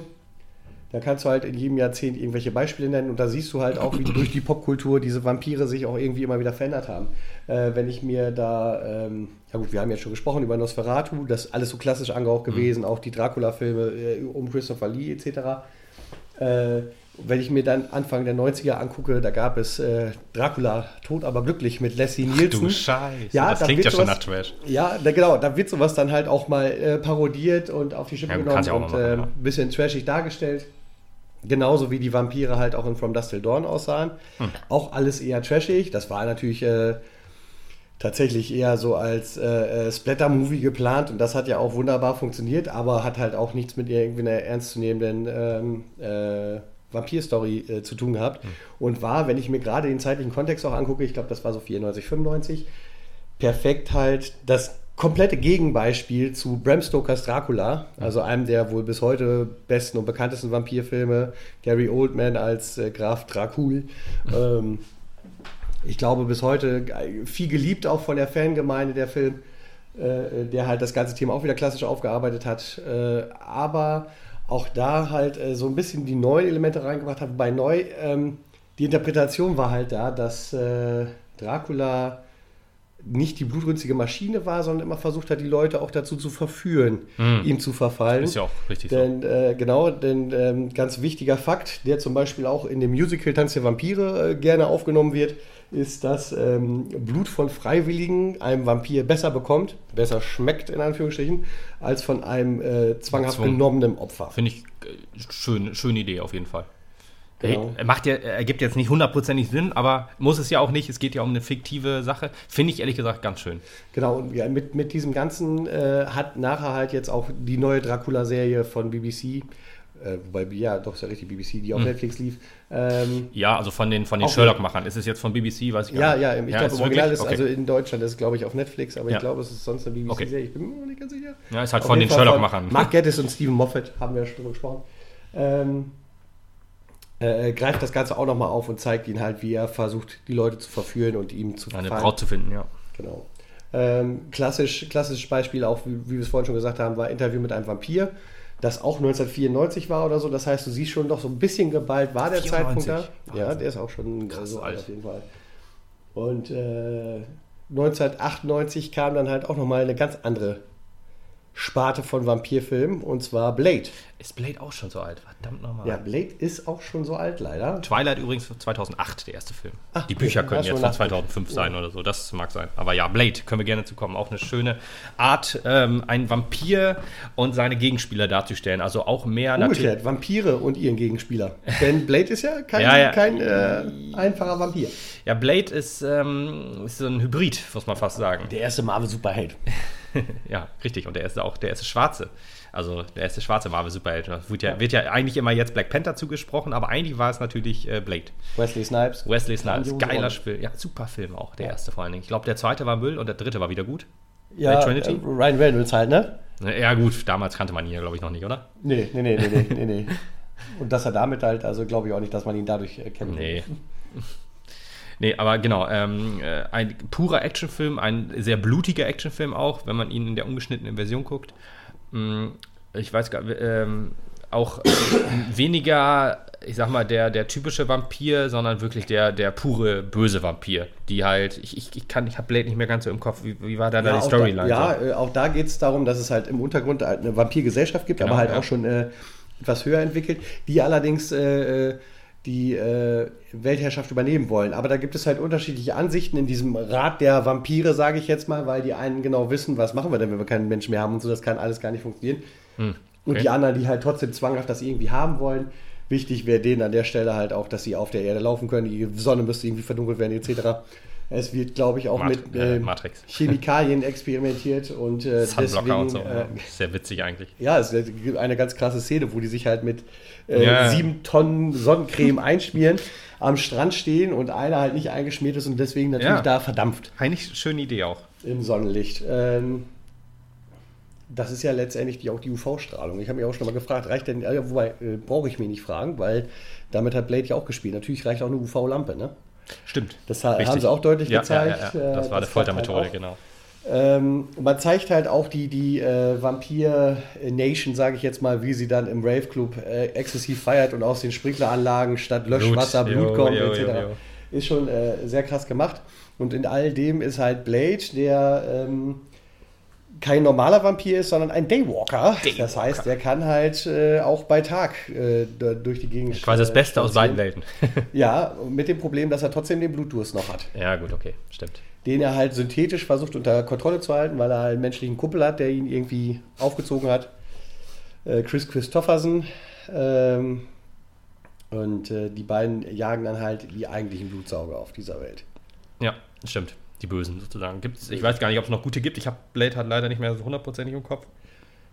da kannst du halt in jedem Jahrzehnt irgendwelche Beispiele nennen und da siehst du halt auch, wie durch die Popkultur diese Vampire sich auch irgendwie immer wieder verändert haben. Äh, wenn ich mir da, ähm, ja gut, wir haben ja schon gesprochen über Nosferatu, das ist alles so klassisch angehaucht mhm. gewesen, auch die Dracula-Filme äh, um Christopher Lee etc. Äh, wenn ich mir dann Anfang der 90er angucke, da gab es äh, Dracula, tot aber glücklich mit Leslie Nielsen. Ach du Scheiße, ja, das da klingt ja schon nach Trash. Ja, da, genau, da wird sowas dann halt auch mal äh, parodiert und auf die Schippe ja, genommen und ein äh, ja. bisschen trashig dargestellt. Genauso wie die Vampire halt auch in From Dust Till Dawn aussahen. Hm. Auch alles eher trashig. Das war natürlich äh, tatsächlich eher so als äh, äh, Splatter-Movie geplant und das hat ja auch wunderbar funktioniert, aber hat halt auch nichts mit irgendwie einer ernstzunehmenden ähm, äh, Vampir-Story äh, zu tun gehabt. Hm. Und war, wenn ich mir gerade den zeitlichen Kontext auch angucke, ich glaube, das war so 94, 95, perfekt halt das komplette Gegenbeispiel zu Bram Stokers Dracula, also einem der wohl bis heute besten und bekanntesten Vampirfilme, Gary Oldman als äh, Graf Dracul. Ähm, ich glaube bis heute viel geliebt auch von der Fangemeinde der Film, äh, der halt das ganze Thema auch wieder klassisch aufgearbeitet hat, äh, aber auch da halt äh, so ein bisschen die neuen Elemente reingebracht hat. Bei neu, ähm, die Interpretation war halt da, dass äh, Dracula nicht die blutrünstige Maschine war, sondern immer versucht hat, die Leute auch dazu zu verführen, mm. ihm zu verfallen. Ist ja auch richtig denn, so. Äh, genau, denn ähm, ganz wichtiger Fakt, der zum Beispiel auch in dem Musical Tanz der Vampire äh, gerne aufgenommen wird, ist, dass ähm, Blut von Freiwilligen einem Vampir besser bekommt, besser schmeckt in Anführungsstrichen, als von einem äh, zwanghaft genommenen Opfer. Finde ich äh, schön, schöne Idee auf jeden Fall. Genau. Macht ja, ergibt jetzt nicht hundertprozentig Sinn, aber muss es ja auch nicht. Es geht ja um eine fiktive Sache. Finde ich ehrlich gesagt ganz schön. Genau, und ja, mit, mit diesem Ganzen äh, hat nachher halt jetzt auch die neue Dracula-Serie von BBC äh, wobei, ja, doch, ist ja richtig, BBC, die auf hm. Netflix lief. Ähm, ja, also von den, von den Sherlock-Machern. Ist es jetzt von BBC, weiß ich gar ja, nicht. Ja, ich ja, glaube, im Original ist, okay. also in Deutschland ist es, glaube ich, auf Netflix, aber ja. ich glaube, es ist sonst eine BBC-Serie. Okay. Ich bin mir nicht ganz sicher. Ja, ist halt auf von den Sherlock-Machern. Mark Geddes und Stephen Moffat haben wir ja schon drüber gesprochen. Ähm, äh, äh, greift das Ganze auch nochmal auf und zeigt ihn halt, wie er versucht, die Leute zu verführen und ihm zu Eine Braut zu finden, ja. Genau. Ähm, klassisch, klassisches Beispiel, auch wie, wie wir es vorhin schon gesagt haben, war Interview mit einem Vampir das auch 1994 war oder so. Das heißt, du siehst schon doch so ein bisschen geballt war der 94. Zeitpunkt da. Ja, der ist auch schon Krass, so alt auf jeden Fall. Und äh, 1998 kam dann halt auch nochmal eine ganz andere Sparte von Vampirfilmen und zwar Blade. Ist Blade auch schon so alt? Verdammt nochmal. Ja, Blade ist auch schon so alt, leider. Twilight übrigens 2008, der erste Film. Ach, die Bücher können jetzt von 2005 ja. sein oder so, das mag sein. Aber ja, Blade, können wir gerne zu kommen. Auch eine schöne Art, ähm, einen Vampir und seine Gegenspieler darzustellen. Also auch mehr natürlich. Vampire und ihren Gegenspieler. Denn Blade ist ja kein, ja, ja. kein äh, einfacher Vampir. Ja, Blade ist, ähm, ist so ein Hybrid, muss man fast sagen. Der erste Marvel-Superheld. ja, richtig. Und der ist auch der erste Schwarze. Also der erste schwarze Marvel-Superheld. Wird ja, wird ja eigentlich immer jetzt Black Panther zugesprochen, aber eigentlich war es natürlich äh, Blade. Wesley Snipes. Wesley Snipes, geiler Spiel. Ja, super Film auch, der ja. erste vor allen Dingen. Ich glaube, der zweite war Müll und der dritte war wieder gut. Ja, Trinity. Äh, Ryan Reynolds halt, ne? Ja gut, damals kannte man ihn ja, glaube ich, noch nicht, oder? Nee, nee, nee, nee, nee, nee. Und dass er damit halt, also glaube ich auch nicht, dass man ihn dadurch kennt. Nee. Nee, aber genau, ähm, äh, ein purer Actionfilm, ein sehr blutiger Actionfilm auch, wenn man ihn in der ungeschnittenen Version guckt. Mm, ich weiß gar nicht, ähm, auch weniger, ich sag mal, der, der typische Vampir, sondern wirklich der, der pure böse Vampir, die halt, ich, ich, ich kann, ich habe Blade nicht mehr ganz so im Kopf, wie, wie war da, ja, da die Storyline? Da, ja? Äh, auch da geht es darum, dass es halt im Untergrund eine Vampirgesellschaft gibt, genau, aber halt ja. auch schon äh, etwas höher entwickelt, die allerdings äh, äh die äh, Weltherrschaft übernehmen wollen. Aber da gibt es halt unterschiedliche Ansichten in diesem Rat der Vampire, sage ich jetzt mal, weil die einen genau wissen, was machen wir denn, wenn wir keinen Menschen mehr haben und so, das kann alles gar nicht funktionieren. Hm, okay. Und die anderen, die halt trotzdem zwanghaft das irgendwie haben wollen. Wichtig wäre denen an der Stelle halt auch, dass sie auf der Erde laufen können, die Sonne müsste irgendwie verdunkelt werden, etc. Es wird, glaube ich, auch Mat mit äh, Chemikalien experimentiert und äh, deswegen. Und so, äh, Sehr witzig eigentlich. Ja, es gibt eine ganz krasse Szene, wo die sich halt mit äh, ja. sieben Tonnen Sonnencreme einschmieren, am Strand stehen und einer halt nicht eingeschmiert ist und deswegen natürlich ja. da verdampft. Eigentlich eine schöne Idee auch. Im Sonnenlicht. Ähm, das ist ja letztendlich die, auch die UV-Strahlung. Ich habe mich auch schon mal gefragt, reicht denn, äh, wobei äh, brauche ich mich nicht fragen, weil damit hat Blade ja auch gespielt. Natürlich reicht auch eine UV-Lampe, ne? Stimmt. Das Richtig. haben sie auch deutlich ja, gezeigt. Ja, ja, das war das eine Foltermethode, halt genau. Ähm, man zeigt halt auch die, die äh, Vampir-Nation, sage ich jetzt mal, wie sie dann im Rave-Club äh, exzessiv feiert und aus den Sprinkleranlagen statt Löschwasser Blut, Blut kommt, etc. Ist schon äh, sehr krass gemacht. Und in all dem ist halt Blade, der ähm, kein normaler Vampir ist, sondern ein Daywalker. Daywalker. Das heißt, der kann halt äh, auch bei Tag äh, durch die Gegend Quasi das Beste aus beiden Welten. ja, mit dem Problem, dass er trotzdem den Blutdurst noch hat. Ja, gut, okay, stimmt den er halt synthetisch versucht unter Kontrolle zu halten, weil er halt einen menschlichen Kumpel hat, der ihn irgendwie aufgezogen hat. Äh, Chris Christopherson. Ähm, und äh, die beiden jagen dann halt die eigentlichen Blutsauger auf dieser Welt. Ja, stimmt. Die Bösen sozusagen. Gibt's, ich weiß gar nicht, ob es noch gute gibt. Ich habe Blade hat leider nicht mehr so hundertprozentig im Kopf.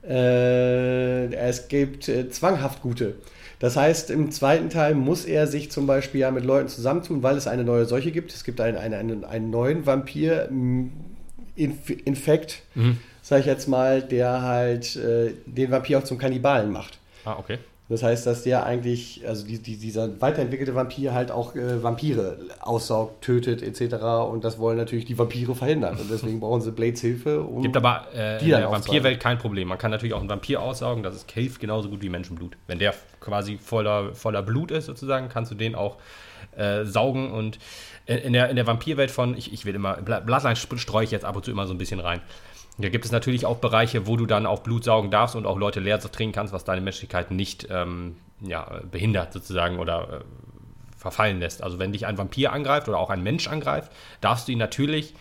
Äh, es gibt äh, zwanghaft gute. Das heißt, im zweiten Teil muss er sich zum Beispiel ja mit Leuten zusammentun, weil es eine neue Seuche gibt. Es gibt einen, einen, einen, neuen Vampir in Inf Infekt, mhm. sag ich jetzt mal, der halt äh, den Vampir auch zum Kannibalen macht. Ah, okay. Das heißt, dass der eigentlich, also die, die, dieser weiterentwickelte Vampir halt auch äh, Vampire aussaugt, tötet etc. Und das wollen natürlich die Vampire verhindern. Und deswegen brauchen sie Blades Hilfe. Um Gibt aber äh, in der Vampirwelt kein Problem. Man kann natürlich auch einen Vampir aussaugen, das ist hilft genauso gut wie Menschenblut. Wenn der quasi voller, voller Blut ist sozusagen, kannst du den auch äh, saugen. Und in der, in der Vampirwelt von, ich, ich will immer, Bloodline streue ich jetzt ab und zu immer so ein bisschen rein. Da gibt es natürlich auch Bereiche, wo du dann auch Blut saugen darfst und auch Leute leer trinken kannst, was deine Menschlichkeit nicht ähm, ja, behindert sozusagen oder äh, verfallen lässt. Also wenn dich ein Vampir angreift oder auch ein Mensch angreift, darfst du ihn natürlich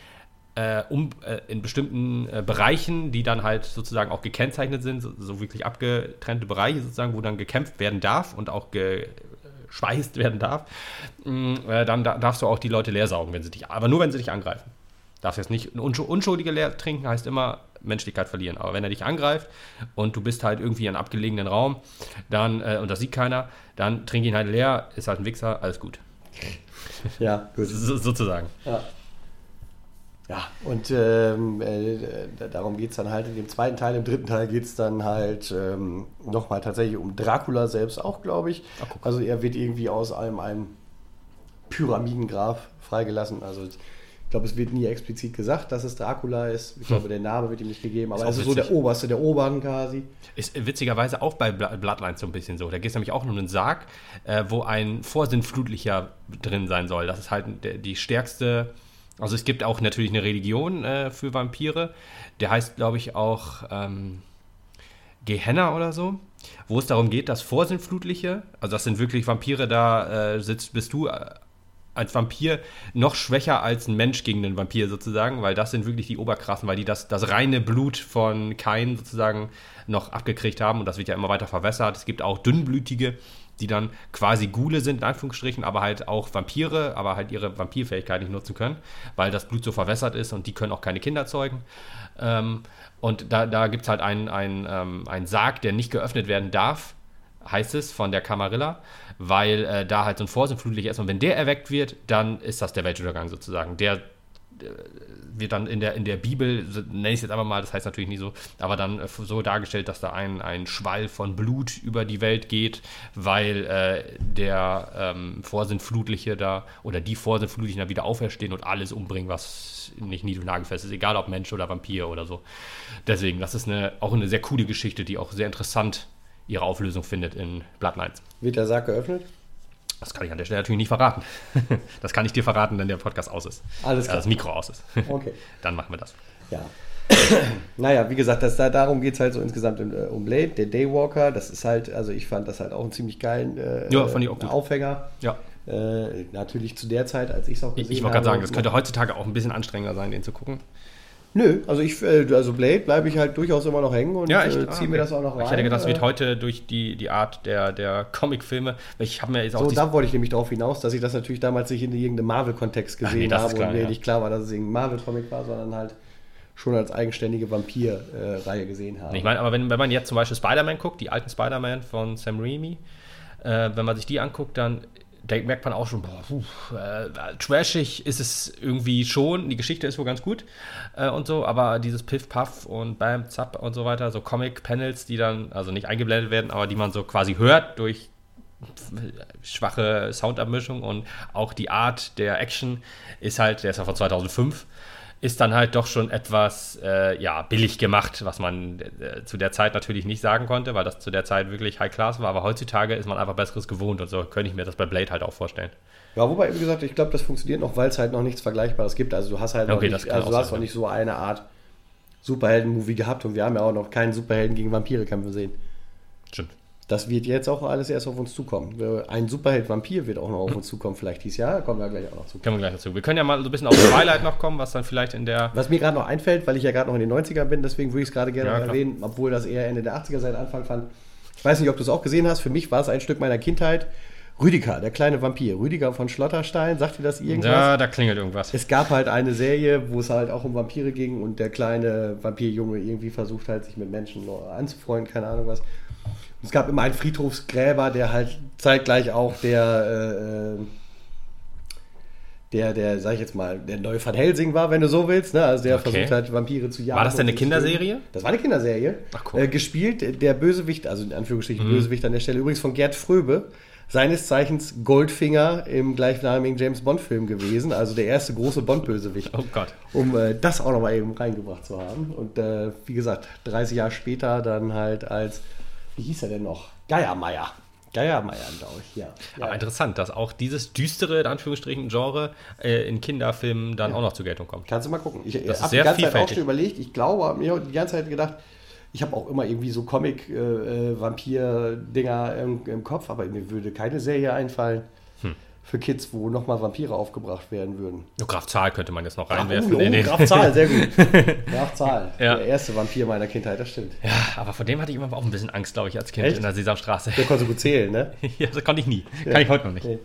äh, um, äh, in bestimmten äh, Bereichen, die dann halt sozusagen auch gekennzeichnet sind, so, so, wirklich abgetrennte Bereiche sozusagen, wo dann gekämpft werden darf und auch geschweißt werden darf, mm, äh, dann da, darfst du auch die Leute leer saugen, wenn sie dich, aber nur wenn sie dich angreifen. Darfst jetzt nicht unschuldige leer trinken, heißt immer Menschlichkeit verlieren. Aber wenn er dich angreift und du bist halt irgendwie in einem abgelegenen Raum, dann, äh, und das sieht keiner, dann trink ihn halt leer, ist halt ein Wichser, alles gut. Ja, gut. So, sozusagen. Ja. Ja, und ähm, äh, darum geht es dann halt in dem zweiten Teil. Im dritten Teil geht es dann halt ähm, nochmal tatsächlich um Dracula selbst auch, glaube ich. Ach, also er wird irgendwie aus einem, einem Pyramidengraf freigelassen. Also ich glaube, es wird nie explizit gesagt, dass es Dracula ist. Ich glaube, hm. der Name wird ihm nicht gegeben, aber er ist so der Oberste der Oberen quasi. Ist witzigerweise auch bei Bloodlines so ein bisschen so. Da geht es nämlich auch um einen Sarg, äh, wo ein Vorsinnflutlicher drin sein soll. Das ist halt die stärkste. Also es gibt auch natürlich eine Religion äh, für Vampire. Der heißt, glaube ich, auch ähm, Gehenna oder so wo es darum geht, dass Vorsinnflutliche, also das sind wirklich Vampire, da äh, sitzt, bist du äh, als Vampir noch schwächer als ein Mensch gegen einen Vampir sozusagen, weil das sind wirklich die Oberkrassen, weil die das, das reine Blut von Kain sozusagen noch abgekriegt haben und das wird ja immer weiter verwässert. Es gibt auch dünnblütige, die dann quasi Gule sind, in Anführungsstrichen, aber halt auch Vampire, aber halt ihre Vampirfähigkeit nicht nutzen können, weil das Blut so verwässert ist und die können auch keine Kinder zeugen. Ähm, und da, da gibt es halt einen, ähm, Sarg, der nicht geöffnet werden darf, heißt es, von der Camarilla weil äh, da halt so ein Vorsinnflutlicher ist. Und wenn der erweckt wird, dann ist das der Weltuntergang sozusagen. Der äh, wird dann in der, in der Bibel, nenne ich es jetzt einfach mal, das heißt natürlich nicht so, aber dann äh, so dargestellt, dass da ein, ein Schwall von Blut über die Welt geht, weil äh, der ähm, Vorsinnflutliche da oder die Vorsinnflutlichen da wieder auferstehen und alles umbringen, was nicht nied- und nagelfest ist, egal ob Mensch oder Vampir oder so. Deswegen, das ist eine, auch eine sehr coole Geschichte, die auch sehr interessant ist ihre Auflösung findet in Bloodlines. Wird der Sarg geöffnet? Das kann ich an der Stelle natürlich nicht verraten. das kann ich dir verraten, wenn der Podcast aus ist. Alles klar. das Mikro aus ist. Okay. Dann machen wir das. Ja. naja, wie gesagt, das, darum geht es halt so insgesamt in, äh, um Blade, der Daywalker. Das ist halt, also ich fand das halt auch einen ziemlich geilen äh, ja. Aufhänger. Ja. Äh, natürlich zu der Zeit, als ich es auch gesehen habe. Ich wollte gerade sagen, das könnte heutzutage auch ein bisschen anstrengender sein, den zu gucken. Nö, also ich, äh, also Blade bleibe ich halt durchaus immer noch hängen und ja, äh, ziehe mir das auch noch rein. Ich hätte gedacht, das wird heute durch die, die Art der, der Comic-Filme, ich habe mir jetzt auch... So, da wollte ich nämlich darauf hinaus, dass ich das natürlich damals nicht in irgendeinem Marvel-Kontext gesehen nee, habe klar, und mir ja. nicht klar war, dass es irgendein Marvel-Comic war, sondern halt schon als eigenständige Vampir-Reihe gesehen habe. Ich meine, aber wenn, wenn man jetzt zum Beispiel Spider-Man guckt, die alten Spider-Man von Sam Raimi, äh, wenn man sich die anguckt, dann denkt, merkt man auch schon, boah, puh, äh, trashig ist es irgendwie schon. Die Geschichte ist wohl ganz gut äh, und so, aber dieses Piff, Puff und Bam, Zap und so weiter, so Comic-Panels, die dann, also nicht eingeblendet werden, aber die man so quasi hört durch schwache Soundabmischung und auch die Art der Action ist halt, der ist ja von 2005 ist dann halt doch schon etwas äh, ja, billig gemacht, was man äh, zu der Zeit natürlich nicht sagen konnte, weil das zu der Zeit wirklich High Class war. Aber heutzutage ist man einfach Besseres gewohnt und so könnte ich mir das bei Blade halt auch vorstellen. Ja, wobei, wie gesagt, ich glaube, das funktioniert noch, weil es halt noch nichts Vergleichbares gibt. Also du hast halt okay, nicht, also du hast noch nicht so eine Art Superhelden-Movie gehabt und wir haben ja auch noch keinen Superhelden gegen Vampire kämpfen sehen. Stimmt. Das wird jetzt auch alles erst auf uns zukommen. Ein Superheld-Vampir wird auch noch auf uns zukommen, vielleicht dieses Jahr. Da kommen wir gleich auch noch zu. Kommen wir gleich dazu. Wir können ja mal so ein bisschen auf Twilight noch kommen, was dann vielleicht in der. Was mir gerade noch einfällt, weil ich ja gerade noch in den 90ern bin, deswegen würde ich es gerade gerne ja, erwähnen, obwohl das eher Ende der 80er seit Anfang fand. Ich weiß nicht, ob du es auch gesehen hast. Für mich war es ein Stück meiner Kindheit. Rüdiger, der kleine Vampir. Rüdiger von Schlotterstein, sagt dir das irgendwas? Ja, da klingelt irgendwas. Es gab halt eine Serie, wo es halt auch um Vampire ging und der kleine Vampirjunge irgendwie versucht halt, sich mit Menschen anzufreunden, keine Ahnung was. Es gab immer einen Friedhofsgräber, der halt zeitgleich auch der, äh, der, der, sag ich jetzt mal, der neue Van Helsing war, wenn du so willst. Ne? Also der Okay. versucht hat, Vampire zu jagen. War das denn eine Kinderserie? töten. Das war eine Kinderserie. Ach, cool. äh, gespielt, der Bösewicht, also in Anführungsstrichen Mhm. Bösewicht an der Stelle, übrigens von Gerd Fröbe. Seines Zeichens Goldfinger im gleichnamigen James Bond-Film gewesen, also der erste große Bond-Bösewicht. Oh Gott. um äh, das auch nochmal eben reingebracht zu haben. Und äh, wie gesagt, 30 Jahre später dann halt als, wie hieß er denn noch? Geiermeier. Geiermeier, glaube ich, ja. Aber ja. interessant, dass auch dieses düstere, in Anführungsstrichen, Genre äh, in Kinderfilmen dann auch noch zur Geltung kommt. Kannst du mal gucken. Ich habe die ganze Zeit auch schon überlegt. Ich glaube, hab mir die ganze Zeit gedacht, ich habe auch immer irgendwie so Comic-Vampir-Dinger im, im Kopf, aber mir würde keine Serie einfallen. Für Kids, wo nochmal Vampire aufgebracht werden würden. Oh, Graf Zahl könnte man jetzt noch Ach, reinwerfen. oh, in oh, den- Graf Zahl, sehr gut. Graf Zahl, Ja. der erste Vampir meiner Kindheit, das stimmt. Ja, aber vor dem hatte ich immer auch ein bisschen Angst, glaube ich, als Kind Echt? in der Sesamstraße. Der konnte gut zählen, ne? ja, das konnte ich nie. Kann ich heute noch nicht. Nee.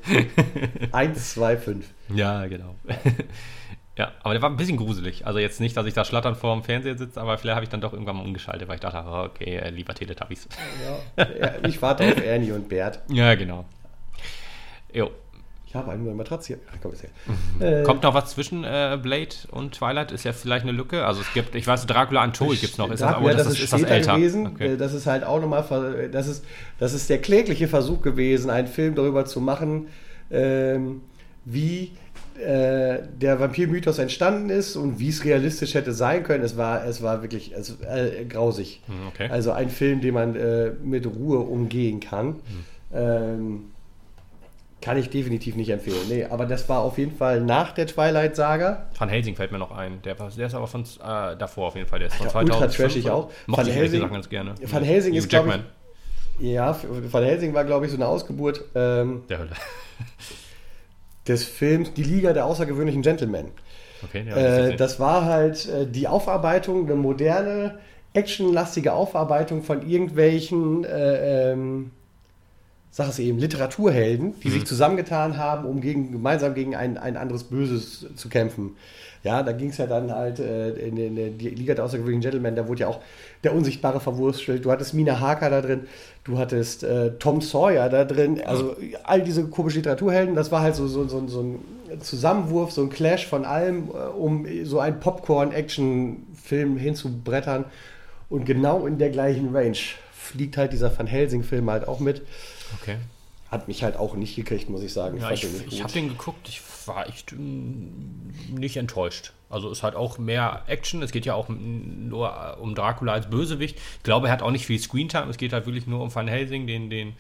Eins, zwei, fünf. Ja, genau. ja, aber der war ein bisschen gruselig. Also jetzt nicht, dass ich da schlattern vor dem Fernseher sitze, aber vielleicht habe ich dann doch irgendwann mal umgeschaltet, weil ich dachte, oh, okay, äh, lieber Teletubbies. Ja. Ja, Ich warte auf Ernie und Bert. ja, genau. Jo. Ich habe eine neue Matratze hier. Her. Äh, Kommt noch was zwischen äh, Blade und Twilight? Ist ja vielleicht eine Lücke. Also es gibt, ich weiß, Dracula Untold gibt es noch. Ist das, Dracula, aber das, ist, ist das älter? gewesen. Okay. Äh, Das ist halt auch nochmal, das ist, das ist der klägliche Versuch gewesen, einen Film darüber zu machen, ähm, wie äh, der Vampirmythos entstanden ist und wie es realistisch hätte sein können. Es war, es war wirklich es, äh, grausig. Hm, okay. Also ein Film, den man äh, mit Ruhe umgehen kann. Ähm, kann ich definitiv nicht empfehlen. Nee, aber das war auf jeden Fall nach der Twilight-Saga. Van Helsing fällt mir noch ein. Der, der ist aber von äh, davor auf jeden Fall. Der ist von Ja, 2005. ultra trashig auch. Mochte Van ich Helsing- gesagt ganz gerne. Van Helsing ist, glaub ich, Jackman. Ja, Van Helsing war, glaube ich, so eine Ausgeburt ähm, Der Hölle. des Films Die Liga der außergewöhnlichen Gentlemen. Okay, ja, Äh, das war halt äh, die Aufarbeitung, eine moderne, actionlastige Aufarbeitung von irgendwelchen, äh, ähm, sag es eben, Literaturhelden, die sich zusammengetan haben, um gegen, gemeinsam gegen ein, ein anderes Böses zu kämpfen. Ja, da ging es ja dann halt äh, in, in, in die Liga der außergewöhnlichen Gentlemen, da wurde ja auch der Unsichtbare verwurstelt. Du hattest Mina Harker da drin, du hattest äh, Tom Sawyer da drin, also all diese komischen Literaturhelden, das war halt so, so, so, so ein Zusammenwurf, so ein Clash von allem, äh, um so einen Popcorn-Action-Film hinzubrettern. Und genau in der gleichen Range fliegt halt dieser Van Helsing-Film halt auch mit. Okay. Hat mich halt auch nicht gekriegt, muss ich sagen. Ja, ich, ich gut. habe den geguckt, ich war echt mm, nicht enttäuscht. Also ist halt auch mehr Action. Es geht ja auch nur um Dracula als Bösewicht. Ich glaube, er hat auch nicht viel Screentime. Es geht halt wirklich nur um Van Helsing, den, den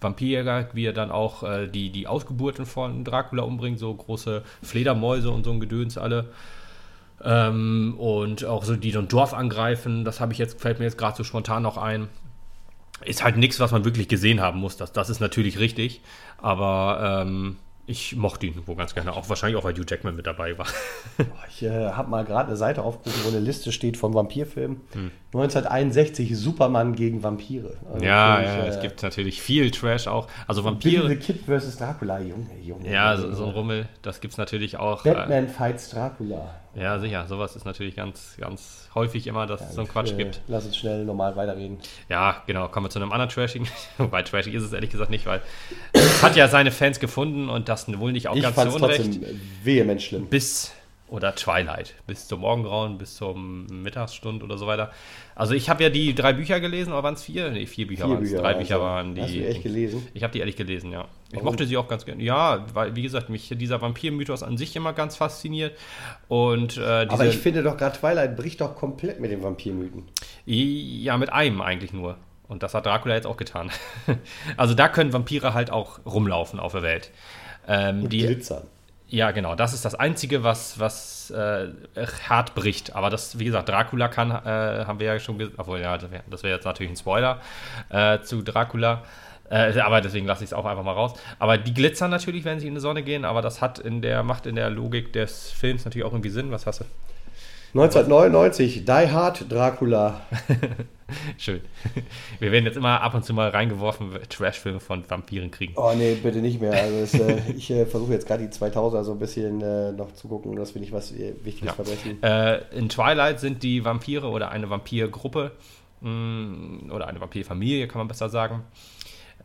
Vampirjäger, wie er dann auch äh, die, die Ausgeburten von Dracula umbringt, so große Fledermäuse und so ein Gedöns alle. Ähm, und auch so die so ein Dorf angreifen, das habe ich jetzt, fällt mir jetzt gerade so spontan noch ein ist halt nichts, was man wirklich gesehen haben muss. Das, das ist natürlich richtig. Aber ähm, ich mochte ihn wohl ganz gerne. Auch wahrscheinlich auch, weil Hugh Jackman mit dabei war. Ich äh, habe mal gerade eine Seite aufgerufen, wo eine Liste steht von Vampirfilmen. Hm. 1961 Superman gegen Vampire. Also ja, ja, äh, es gibt natürlich viel Trash auch. Also Vampire. the Kid vs. Dracula, Junge, Junge. Ja, so, so. Rummel, das gibt es natürlich auch. Äh, Batman fights Dracula. Ja, sicher. Sowas ist natürlich ganz, ganz häufig immer, dass es so einen Quatsch Äh, gibt. Lass uns schnell normal weiterreden. Ja, genau. Kommen wir zu einem anderen Trashing. Wobei Trashing ist es ehrlich gesagt nicht, weil es hat ja seine Fans gefunden und das wohl nicht auch Ich ganz es Unrecht. trotzdem vehement schlimm. bis oder Twilight, bis zum Morgengrauen, bis zum Mittagsstund oder so weiter. Also ich habe ja die drei Bücher gelesen, oder waren es vier? Nee, vier Bücher waren es. Drei waren's, Bücher waren die. Hast du die echt gelesen? Ich habe die ehrlich gelesen, ja. Ich Warum? mochte sie auch ganz gerne. Ja, weil, wie gesagt, mich dieser Vampir-Mythos an sich immer ganz fasziniert. Und äh, Aber ich finde doch gerade Twilight bricht doch komplett mit den Vampirmythen. ja, mit einem eigentlich nur. Und das hat Dracula jetzt auch getan. also da können Vampire halt auch rumlaufen auf der Welt. Ähm, Und die, glitzern. Ja, genau. Das ist das Einzige, was, was äh, hart bricht. Aber das, wie gesagt, Dracula kann, äh, haben wir ja schon gesagt. Obwohl, ja, das wäre wär jetzt natürlich ein Spoiler äh, zu Dracula. Äh, aber deswegen lasse ich es auch einfach mal raus. Aber die glitzern natürlich, wenn sie in die Sonne gehen. Aber das hat in der, macht in der Logik des Films natürlich auch irgendwie Sinn. Was hast du? 1999, Die Hard Dracula. Schön. Wir werden jetzt immer ab und zu mal reingeworfen, Trashfilme von Vampiren kriegen. Oh nee, bitte nicht mehr. Also es, äh, ich äh, versuche jetzt gerade die 2000er so ein bisschen äh, noch zu gucken, dass wir nicht was äh, Wichtiges Ja. verbrechen. Äh, in Twilight sind die Vampire oder eine Vampirgruppe mh, oder eine Vampirfamilie, kann man besser sagen,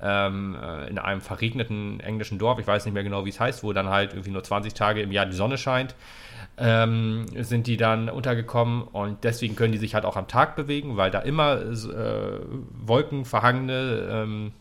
ähm, äh, in einem verregneten englischen Dorf, ich weiß nicht mehr genau, wie es heißt, wo dann halt irgendwie nur 20 Tage im Jahr die Sonne scheint, ähm, sind die dann untergekommen und deswegen können die sich halt auch am Tag bewegen, weil da immer äh, wolkenverhangene ähm,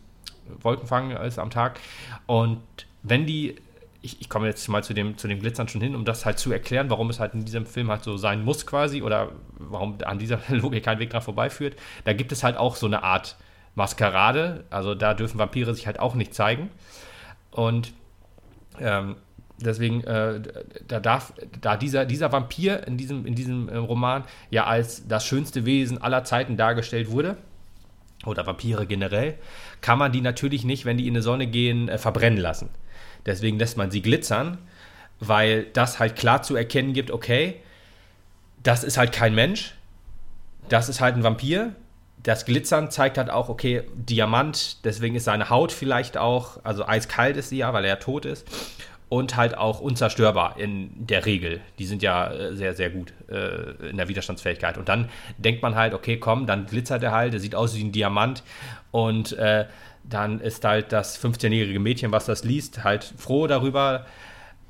Wolkenfang ist am Tag und wenn die ich, ich, komme jetzt mal zu dem, zu dem Glitzern schon hin, um das halt zu erklären, warum es halt in diesem Film halt so sein muss quasi oder warum an dieser Logik kein Weg dran vorbeiführt. Da gibt es halt auch so eine Art Maskerade, also da dürfen Vampire sich halt auch nicht zeigen. Und ähm, deswegen, äh, da darf, da dieser, dieser Vampir in diesem, in diesem äh, Roman ja als das schönste Wesen aller Zeiten dargestellt wurde, oder Vampire generell, kann man die natürlich nicht, wenn die in die Sonne gehen, äh, verbrennen lassen. Deswegen lässt man sie glitzern, weil das halt klar zu erkennen gibt, okay, das ist halt kein Mensch, das ist halt ein Vampir. Das Glitzern zeigt halt auch, okay, Diamant, deswegen ist seine Haut vielleicht auch, also eiskalt ist sie ja, weil er tot ist. Und halt auch unzerstörbar in der Regel. Die sind ja äh, sehr, sehr gut äh, in der Widerstandsfähigkeit. Und dann denkt man halt, okay, komm, dann glitzert er halt, der sieht aus wie ein Diamant. Und äh, dann ist halt das 15-jährige Mädchen, was das liest, halt froh darüber.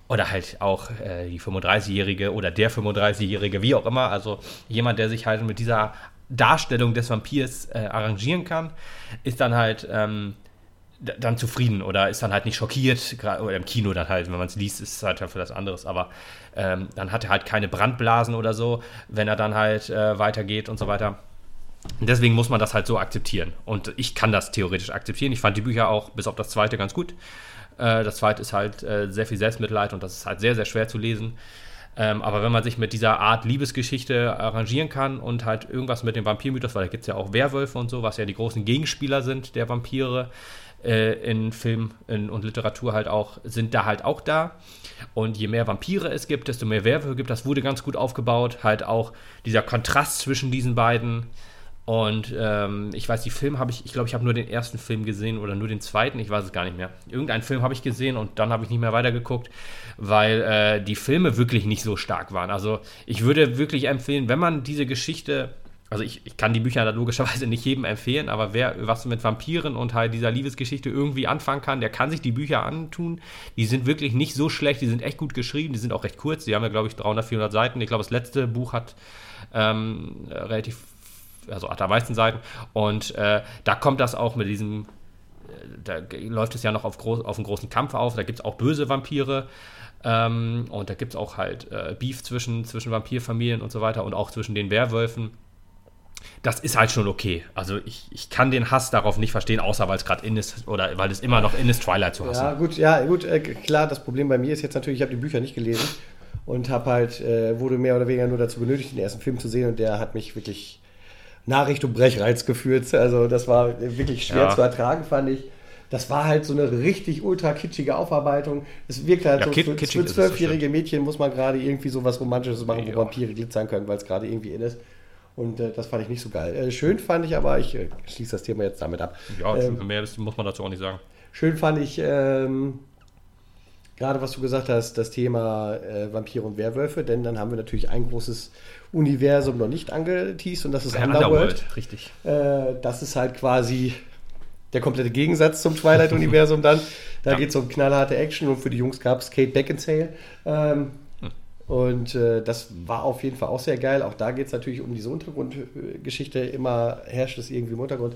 Oder halt auch äh, die 35-jährige oder der 35-jährige, wie auch immer. Also jemand, der sich halt mit dieser Darstellung des Vampirs äh, arrangieren kann, ist dann halt ähm, dann zufrieden oder ist dann halt nicht schockiert. Oder im Kino dann halt, wenn man es liest, ist es halt für das anderes. Aber ähm, dann hat er halt keine Brandblasen oder so, wenn er dann halt äh, weitergeht und so weiter. Deswegen muss man das halt so akzeptieren. Und ich kann das theoretisch akzeptieren. Ich fand die Bücher auch bis auf das zweite ganz gut. Äh, das zweite ist halt äh, sehr viel Selbstmitleid und das ist halt sehr, sehr schwer zu lesen. Ähm, aber wenn man sich mit dieser Art Liebesgeschichte arrangieren kann und halt irgendwas mit dem Vampirmythos, weil da gibt es ja auch Werwölfe und so, was ja die großen Gegenspieler sind der Vampire äh, in Film in, und Literatur halt auch, sind da halt auch da. Und je mehr Vampire es gibt, desto mehr Werwölfe gibt. Das wurde ganz gut aufgebaut. Halt auch dieser Kontrast zwischen diesen beiden. Und ähm, ich weiß, die Film habe ich, ich glaube, ich habe nur den ersten Film gesehen oder nur den zweiten, ich weiß es gar nicht mehr. Irgendeinen Film habe ich gesehen und dann habe ich nicht mehr weitergeguckt, weil äh, die Filme wirklich nicht so stark waren. Also ich würde wirklich empfehlen, wenn man diese Geschichte, also ich, ich kann die Bücher logischerweise nicht jedem empfehlen, aber wer was mit Vampiren und halt dieser Liebesgeschichte irgendwie anfangen kann, der kann sich die Bücher antun. Die sind wirklich nicht so schlecht, die sind echt gut geschrieben, die sind auch recht kurz, die haben ja, glaube ich, 300, 400 Seiten. Ich glaube, das letzte Buch hat ähm, relativ also hat am meisten Seiten. Und äh, da kommt das auch mit diesem, äh, da läuft es ja noch auf, groß, auf einen großen Kampf auf. Da gibt es auch böse Vampire. Ähm, und da gibt es auch halt äh, Beef zwischen, zwischen Vampirfamilien und so weiter und auch zwischen den Werwölfen. Das ist halt schon okay. Also ich, ich kann den Hass darauf nicht verstehen, außer weil es gerade in ist oder weil es immer noch in ist, Twilight zu hassen. Ja, gut, ja, gut, äh, klar, das Problem bei mir ist jetzt natürlich, ich habe die Bücher nicht gelesen und habe halt, äh, wurde mehr oder weniger nur dazu benötigt, den ersten Film zu sehen und der hat mich wirklich Nachricht und Brechreiz geführt. Also das war wirklich schwer ja. zu ertragen, fand ich. Das war halt so eine richtig ultra kitschige Aufarbeitung. Es wirkt halt ja, so, für, für zwölfjährige Mädchen muss man gerade irgendwie so was Romantisches machen, wo Vampire glitzern können, weil es gerade irgendwie in ist. Und äh, das fand ich nicht so geil. Äh, schön fand ich aber, ich äh, schließe das Thema jetzt damit ab. Ja, ähm, mehr muss man dazu auch nicht sagen. Schön fand ich, ähm, gerade was du gesagt hast, das Thema äh, Vampire und Werwölfe, denn dann haben wir natürlich ein großes Universum noch nicht angeteased und das ist Underworld. Underworld. Richtig. Äh, das ist halt quasi der komplette Gegensatz zum Twilight-Universum dann. Da ja. geht es um knallharte Action und für die Jungs gab es Kate Beckinsale. Ähm, hm. Und äh, das war auf jeden Fall auch sehr geil. Auch da geht es natürlich um diese Untergrundgeschichte. Immer herrscht es irgendwie im Untergrund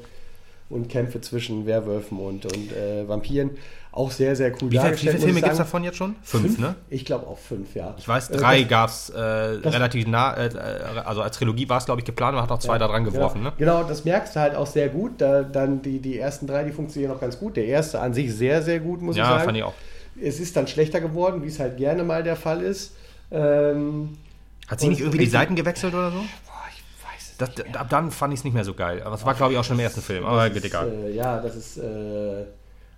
und Kämpfe zwischen Werwölfen und, und äh, Vampiren. Auch sehr, sehr cool wie. Wie viele Filme gibt es davon jetzt schon? Fünf, fünf, ne? Ich glaube auch fünf, ja. Ich weiß, äh, drei äh, gab es äh, relativ nah, äh, also als Trilogie war es, glaube ich, geplant und hat auch zwei ja, da dran geworfen. Genau. Ne? genau, das merkst du halt auch sehr gut. Da, dann die, die ersten drei, die funktionieren auch ganz gut. Der erste an sich sehr, sehr gut, muss ja, ich sagen. Ja, fand ich auch. Es ist dann schlechter geworden, wie es halt gerne mal der Fall ist. Ähm, hat sie nicht irgendwie die Seiten gewechselt oder so? Das, ab dann fand ich es nicht mehr so geil. Aber es war, glaube ich, auch schon im ersten Film. Aber geht egal. Äh, ja, das ist äh,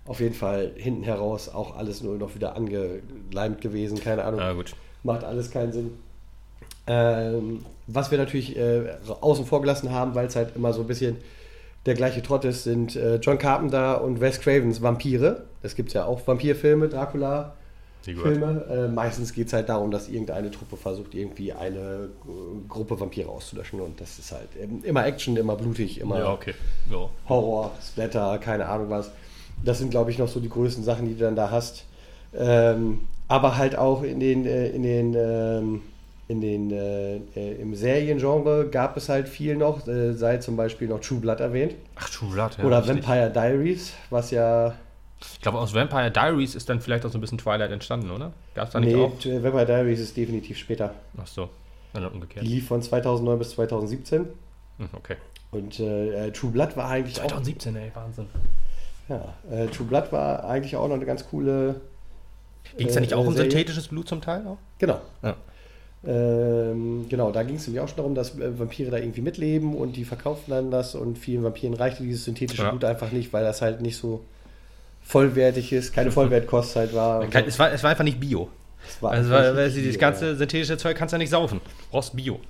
auf jeden Fall hinten heraus auch alles nur noch wieder angeleimt gewesen. Keine Ahnung. Gut. Macht alles keinen Sinn. Ähm, was wir natürlich äh, außen vor gelassen haben, weil es halt immer so ein bisschen der gleiche Trott ist, sind äh, John Carpenter und Wes Cravens Vampire. Es gibt ja auch Vampirfilme, Dracula, Filme. Äh, meistens geht es halt darum, dass irgendeine Truppe versucht, irgendwie eine äh, Gruppe Vampire auszulöschen. Und das ist halt immer Action, immer blutig, immer ja, okay. ja. Horror, Splatter, keine Ahnung was. Das sind, glaube ich, noch so die größten Sachen, die du dann da hast. Ähm, aber halt auch in den, äh, in den, ähm, in den äh, äh, im Seriengenre gab es halt viel noch, äh, sei zum Beispiel noch True Blood erwähnt. Ach, True Blood, ja. Oder richtig. Vampire Diaries, was ja. Ich glaube, aus Vampire Diaries ist dann vielleicht auch so ein bisschen Twilight entstanden, oder? Gab es da nicht Nee, auch? t- Vampire Diaries ist definitiv später. Ach so, dann Die umgekehrt. lief von 2009 bis 2017. Hm, okay. Und äh, äh, True Blood war eigentlich 2017, ey, Wahnsinn. auch. Ja, äh, True Blood war eigentlich auch noch eine ganz coole. Ging es da äh, nicht auch um Serie. synthetisches Blut zum Teil auch? Genau. Ja. Ähm, genau, da ging es nämlich auch schon darum, dass äh, Vampire da irgendwie mitleben und die verkauften dann das und vielen Vampiren reichte dieses synthetische Ja. Blut einfach nicht, weil das halt nicht so vollwertig ist, keine Vollwertkost halt war. Kein, so. es, war, es war einfach nicht Bio. Es war Also, weil, weil Bio, ganze synthetische Zeug kannst du ja nicht saufen. Brauchst Bio.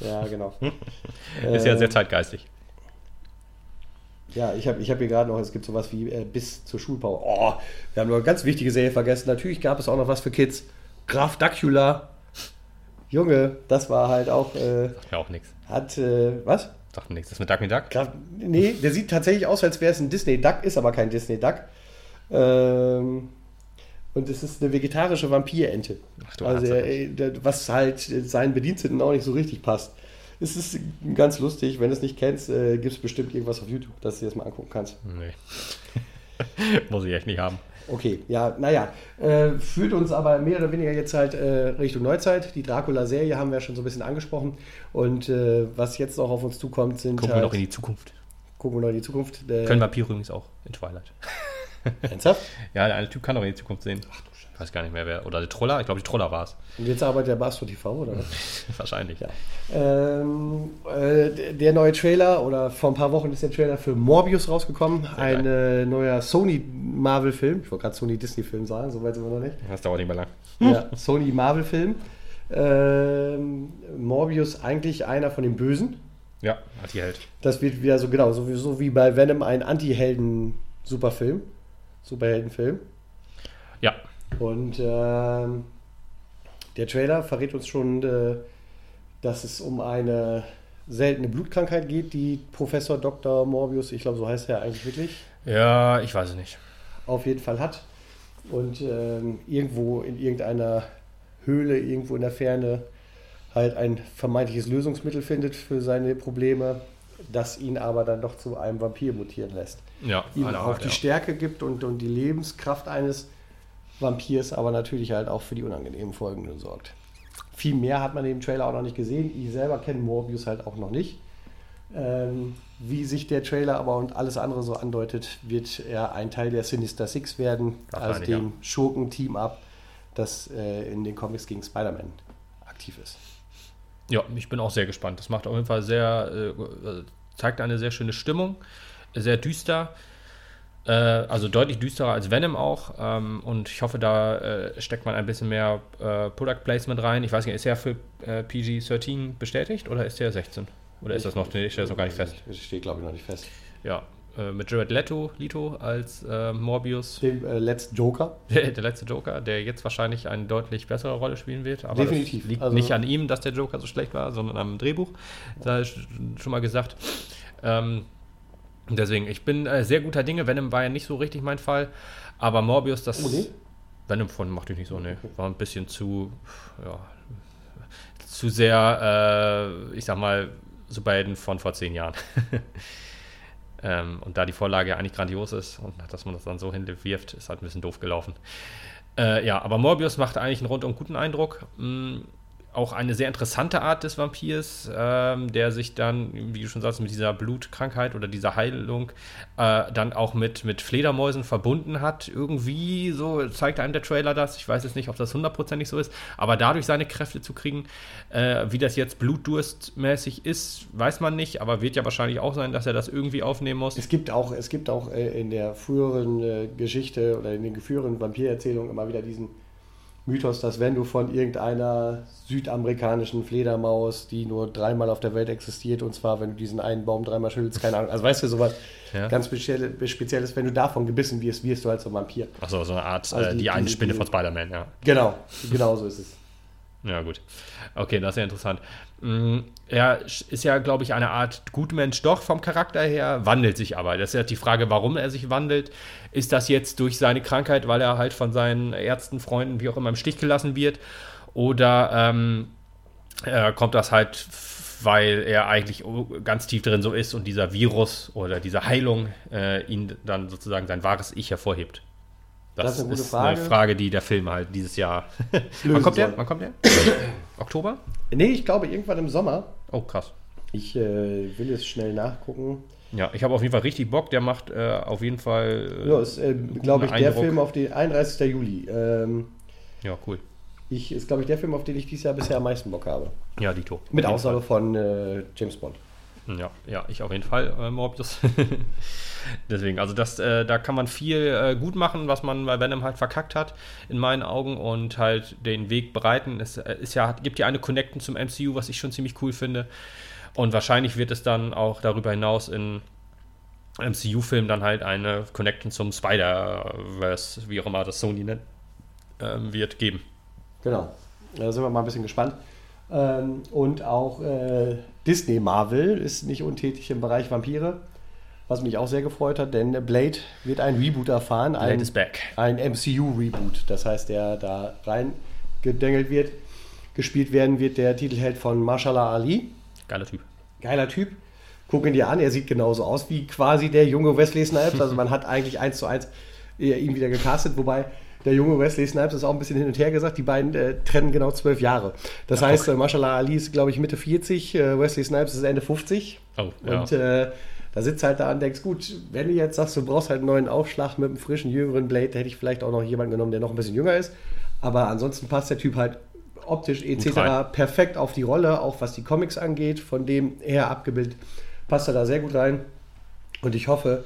Ja, ja genau. Ist ja Ähm, sehr zeitgeistig. Ja, ich habe ich hab hier gerade noch, es gibt sowas wie äh, bis zur Schulpause. Oh, wir haben noch eine ganz wichtige Serie vergessen. Natürlich gab es auch noch was für Kids. Graf Dacula. Junge, das war halt auch, äh, Sagt mir auch nichts. hat, äh, was? Sagt mir nichts. Das mit Duck Duck? Graf, nee, der sieht tatsächlich aus, als wäre es ein Disney-Duck, ist aber kein Disney-Duck. Ähm, und es ist eine vegetarische Vampirente. Ach du also, äh, der- was halt seinen Bediensteten auch nicht so richtig passt. Es ist ganz lustig, wenn du es nicht kennst, äh, gibt es bestimmt irgendwas auf YouTube, dass du dir das mal angucken kannst. Nee. Muss ich echt nicht haben. Okay, ja, naja, äh, führt uns aber mehr oder weniger jetzt halt äh, Richtung Neuzeit. Die Dracula-Serie haben wir schon so ein bisschen angesprochen. Und äh, was jetzt noch auf uns zukommt, sind Gucken halt, wir noch in die Zukunft. gucken wir noch in die Zukunft. Äh, Können Vampire übrigens auch in Twilight. ernsthaft? Ja, der eine Typ kann doch in die Zukunft sehen. Ach du Scheiße. Ich weiß gar nicht mehr wer. Oder der Troller? Ich glaube, die Troller war es. Und jetzt arbeitet der bei Astro TV, oder was? Wahrscheinlich. Ja. Ähm, äh, der neue Trailer, oder vor ein paar Wochen ist der Trailer für Morbius rausgekommen. Ein äh, neuer Sony-Marvel-Film. Ich wollte gerade Sony-Disney-Film sagen, so weit sind wir noch nicht. Das dauert nicht mehr lang. Ja, Sony Marvel-Film. Ähm, Morbius eigentlich einer von den Bösen. Ja, hat die Held. Das wird wieder so genau, so wie, so wie bei Venom ein Anti-Helden-Superfilm. Superheldenfilm. Ja. Und ähm, der Trailer verrät uns schon, äh, dass es um eine seltene Blutkrankheit geht, die Professor Dr. Morbius, ich glaube, so heißt er eigentlich wirklich, Ja, ich weiß es nicht. auf jeden Fall hat. Und ähm, irgendwo in irgendeiner Höhle, irgendwo in der Ferne, halt ein vermeintliches Lösungsmittel findet für seine Probleme, das ihn aber dann doch zu einem Vampir mutieren lässt. Ja, Ihm auch Art, die ja. Stärke gibt und, und die Lebenskraft eines Vampirs, aber natürlich halt auch für die unangenehmen Folgen sorgt. Viel mehr hat man in dem Trailer auch noch nicht gesehen. Ich selber kenne Morbius halt auch noch nicht. Ähm, wie sich der Trailer aber und alles andere so andeutet, wird er ein Teil der Sinister Six werden, also dem ja. Schurken-Team-Up, das äh, in den Comics gegen Spider-Man aktiv ist. Ja, ich bin auch sehr gespannt. Das macht auf jeden Fall sehr, äh, zeigt eine sehr schöne Stimmung, sehr düster. Äh, also deutlich düsterer als Venom auch. Ähm, und ich hoffe, da äh, steckt man ein bisschen mehr äh, Product Placement rein. Ich weiß nicht, ist er für äh, PG-13 bestätigt oder ist der 16? Oder ist das noch, nee, steht das noch gar nicht fest? Das steht, glaube ich, noch nicht fest. Ja, äh, mit Jared Leto, Leto als äh, Morbius, Dem äh, Let's Joker. der, der letzte Joker, der jetzt wahrscheinlich eine deutlich bessere Rolle spielen wird. Aber Definitiv. Liegt Also- nicht an ihm, dass der Joker so schlecht war, sondern am Drehbuch. Das ist schon mal gesagt. Ähm, deswegen, ich bin äh, sehr guter Dinge. Venom war ja nicht so richtig mein Fall. Aber Morbius, das. Oh, nee? Venom von macht ich nicht so, ne. War ein bisschen zu. Ja, zu sehr, äh, ich sag mal, Superhelden von vor zehn Jahren. ähm, und da die Vorlage ja eigentlich grandios ist und dass man das dann so hinwirft, ist halt ein bisschen doof gelaufen. Äh, ja, aber Morbius macht eigentlich einen rundum guten Eindruck. Mm, auch eine sehr interessante Art des Vampirs, ähm, der sich dann, wie du schon sagst, mit dieser Blutkrankheit oder dieser Heilung äh, dann auch mit, mit Fledermäusen verbunden hat. Irgendwie, so zeigt einem der Trailer das. Ich weiß jetzt nicht, ob das hundertprozentig so ist, aber dadurch seine Kräfte zu kriegen, äh, wie das jetzt blutdurstmäßig ist, weiß man nicht, aber wird ja wahrscheinlich auch sein, dass er das irgendwie aufnehmen muss. Es gibt auch, es gibt auch äh, in der früheren äh, Geschichte oder in den früheren Vampirerzählungen immer wieder diesen Mythos, dass wenn du von irgendeiner südamerikanischen Fledermaus, die nur dreimal auf der Welt existiert, und zwar wenn du diesen einen Baum dreimal schüttelst, keine Ahnung, also weißt du, sowas Ja. ganz spezielle, Spezielles, wenn du davon gebissen wirst, wirst du halt so ein Vampir. Achso, so eine Art, Also äh, die- die, eine diese- Spinne diese- von Spider-Man, ja. Genau, genau so ist es. Ja, gut. Okay, das ist ja interessant. Mm, Er ist ja, glaube ich, eine Art Gutmensch doch vom Charakter her, wandelt sich aber. Das ist ja die Frage, warum er sich wandelt. Ist das jetzt durch seine Krankheit, weil er halt von seinen Ärzten, Freunden, wie auch immer im Stich gelassen wird? Oder ähm, äh, kommt das halt, weil er eigentlich ganz tief drin so ist und dieser Virus oder diese Heilung äh, ihn dann sozusagen sein wahres Ich hervorhebt? Das, Das ist eine gute ist Frage. eine Frage, die der Film halt dieses Jahr. Wann kommt der? Wann kommt der? Oktober? Nee, ich glaube irgendwann im Sommer. Oh, krass. Ich äh, will es schnell nachgucken. Ja, ich habe auf jeden Fall richtig Bock. Der macht äh, auf jeden Fall. Äh, Ja, ist, äh, glaube ich, der Eindruck. Film auf den 31. Juli. Ähm, ja, cool. ich, ist, glaube ich, der Film, auf den ich dieses Jahr bisher am meisten Bock habe. Ja, Dito. Mit Ausnahme von äh, James Bond. Ja, ja, ich auf jeden Fall, äh, Morbius. Deswegen, also das, äh, da kann man viel äh, gut machen, was man bei Venom halt verkackt hat, in meinen Augen, und halt den Weg bereiten. Es äh, ist ja, gibt ja eine Connection zum MCU, was ich schon ziemlich cool finde. Und wahrscheinlich wird es dann auch darüber hinaus in MCU-Film dann halt eine Connection zum Spider-Verse, wie auch immer das Sony nennt, ähm, wird geben. Genau. Da sind wir mal ein bisschen gespannt. Ähm, und auch äh, Disney Marvel ist nicht untätig im Bereich Vampire, was mich auch sehr gefreut hat, denn Blade wird ein Reboot erfahren, Blade ein, is back. ein MCU-Reboot. Das heißt, der da rein gedengelt wird. Gespielt werden wird der Titelheld von Marshala Ali. Geiler Typ. Geiler Typ. Guck ihn dir an, er sieht genauso aus wie quasi der junge Wesley Snipes. Also man hat eigentlich eins zu eins äh, ihn wieder gecastet, wobei der junge Wesley Snipes ist auch ein bisschen hin und her gesagt. Die beiden äh, trennen genau zwölf Jahre. Das heißt, äh, Mashallah Ali ist, glaube ich, Mitte 40, äh, Wesley Snipes ist Ende 50. Oh, ja. Und äh, da sitzt halt da und denkst, gut, wenn du jetzt sagst, du brauchst halt einen neuen Aufschlag mit einem frischen, jüngeren Blade, hätte ich vielleicht auch noch jemanden genommen, der noch ein bisschen jünger ist. Aber ansonsten passt der Typ halt optisch etc. perfekt auf die Rolle, auch was die Comics angeht, von dem her abgebildet, passt er da sehr gut rein. Und ich hoffe,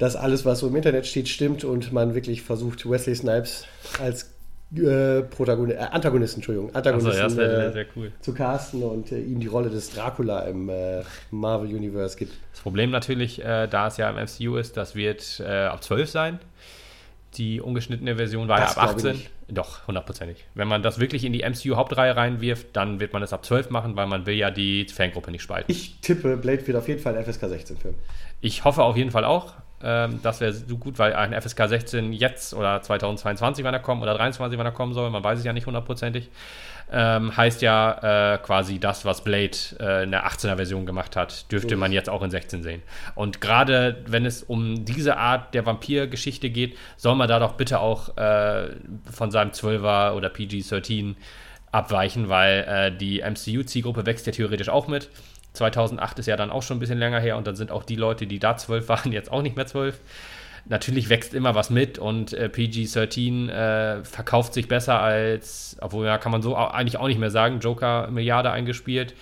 dass alles, was so im Internet steht, stimmt und man wirklich versucht, Wesley Snipes als äh, Protagonist, äh, Antagonisten, Entschuldigung, Antagonisten ja, das wäre äh, sehr cool. zu casten und äh, ihm die Rolle des Dracula im äh, Marvel Universe gibt. Das Problem natürlich, äh, da es ja im MCU ist, das wird ab 12 sein. Die ungeschnittene Version war Das ja ab glaube ich 18. nicht. Doch, hundertprozentig. Wenn man das wirklich in die MCU-Hauptreihe reinwirft, dann wird man es ab 12 machen, weil man will ja die Fangruppe nicht spalten. Ich tippe, Blade wird auf jeden Fall ein FSK 16 Film. Ich hoffe auf jeden Fall auch. Ähm, das wäre so gut, weil ein FSK 16 jetzt oder 2022, wann er kommt, oder 23, wann er kommen soll, man weiß es ja nicht hundertprozentig, ähm, heißt ja äh, quasi das, was Blade äh, in der 18er Version gemacht hat, dürfte man jetzt auch in 16 sehen. Und gerade wenn es um diese Art der Vampir-Geschichte geht, soll man da doch bitte auch äh, von seinem 12er oder PG-13 abweichen, weil äh, die MCU-Zielgruppe wächst ja theoretisch auch mit. 2008 ist ja dann auch schon ein bisschen länger her und dann sind auch die Leute, die da 12 waren, jetzt auch nicht mehr 12. Natürlich wächst immer was mit und äh, PG-13 äh, verkauft sich besser als, obwohl ja, kann man so eigentlich auch nicht mehr sagen, Joker Milliarde eingespielt,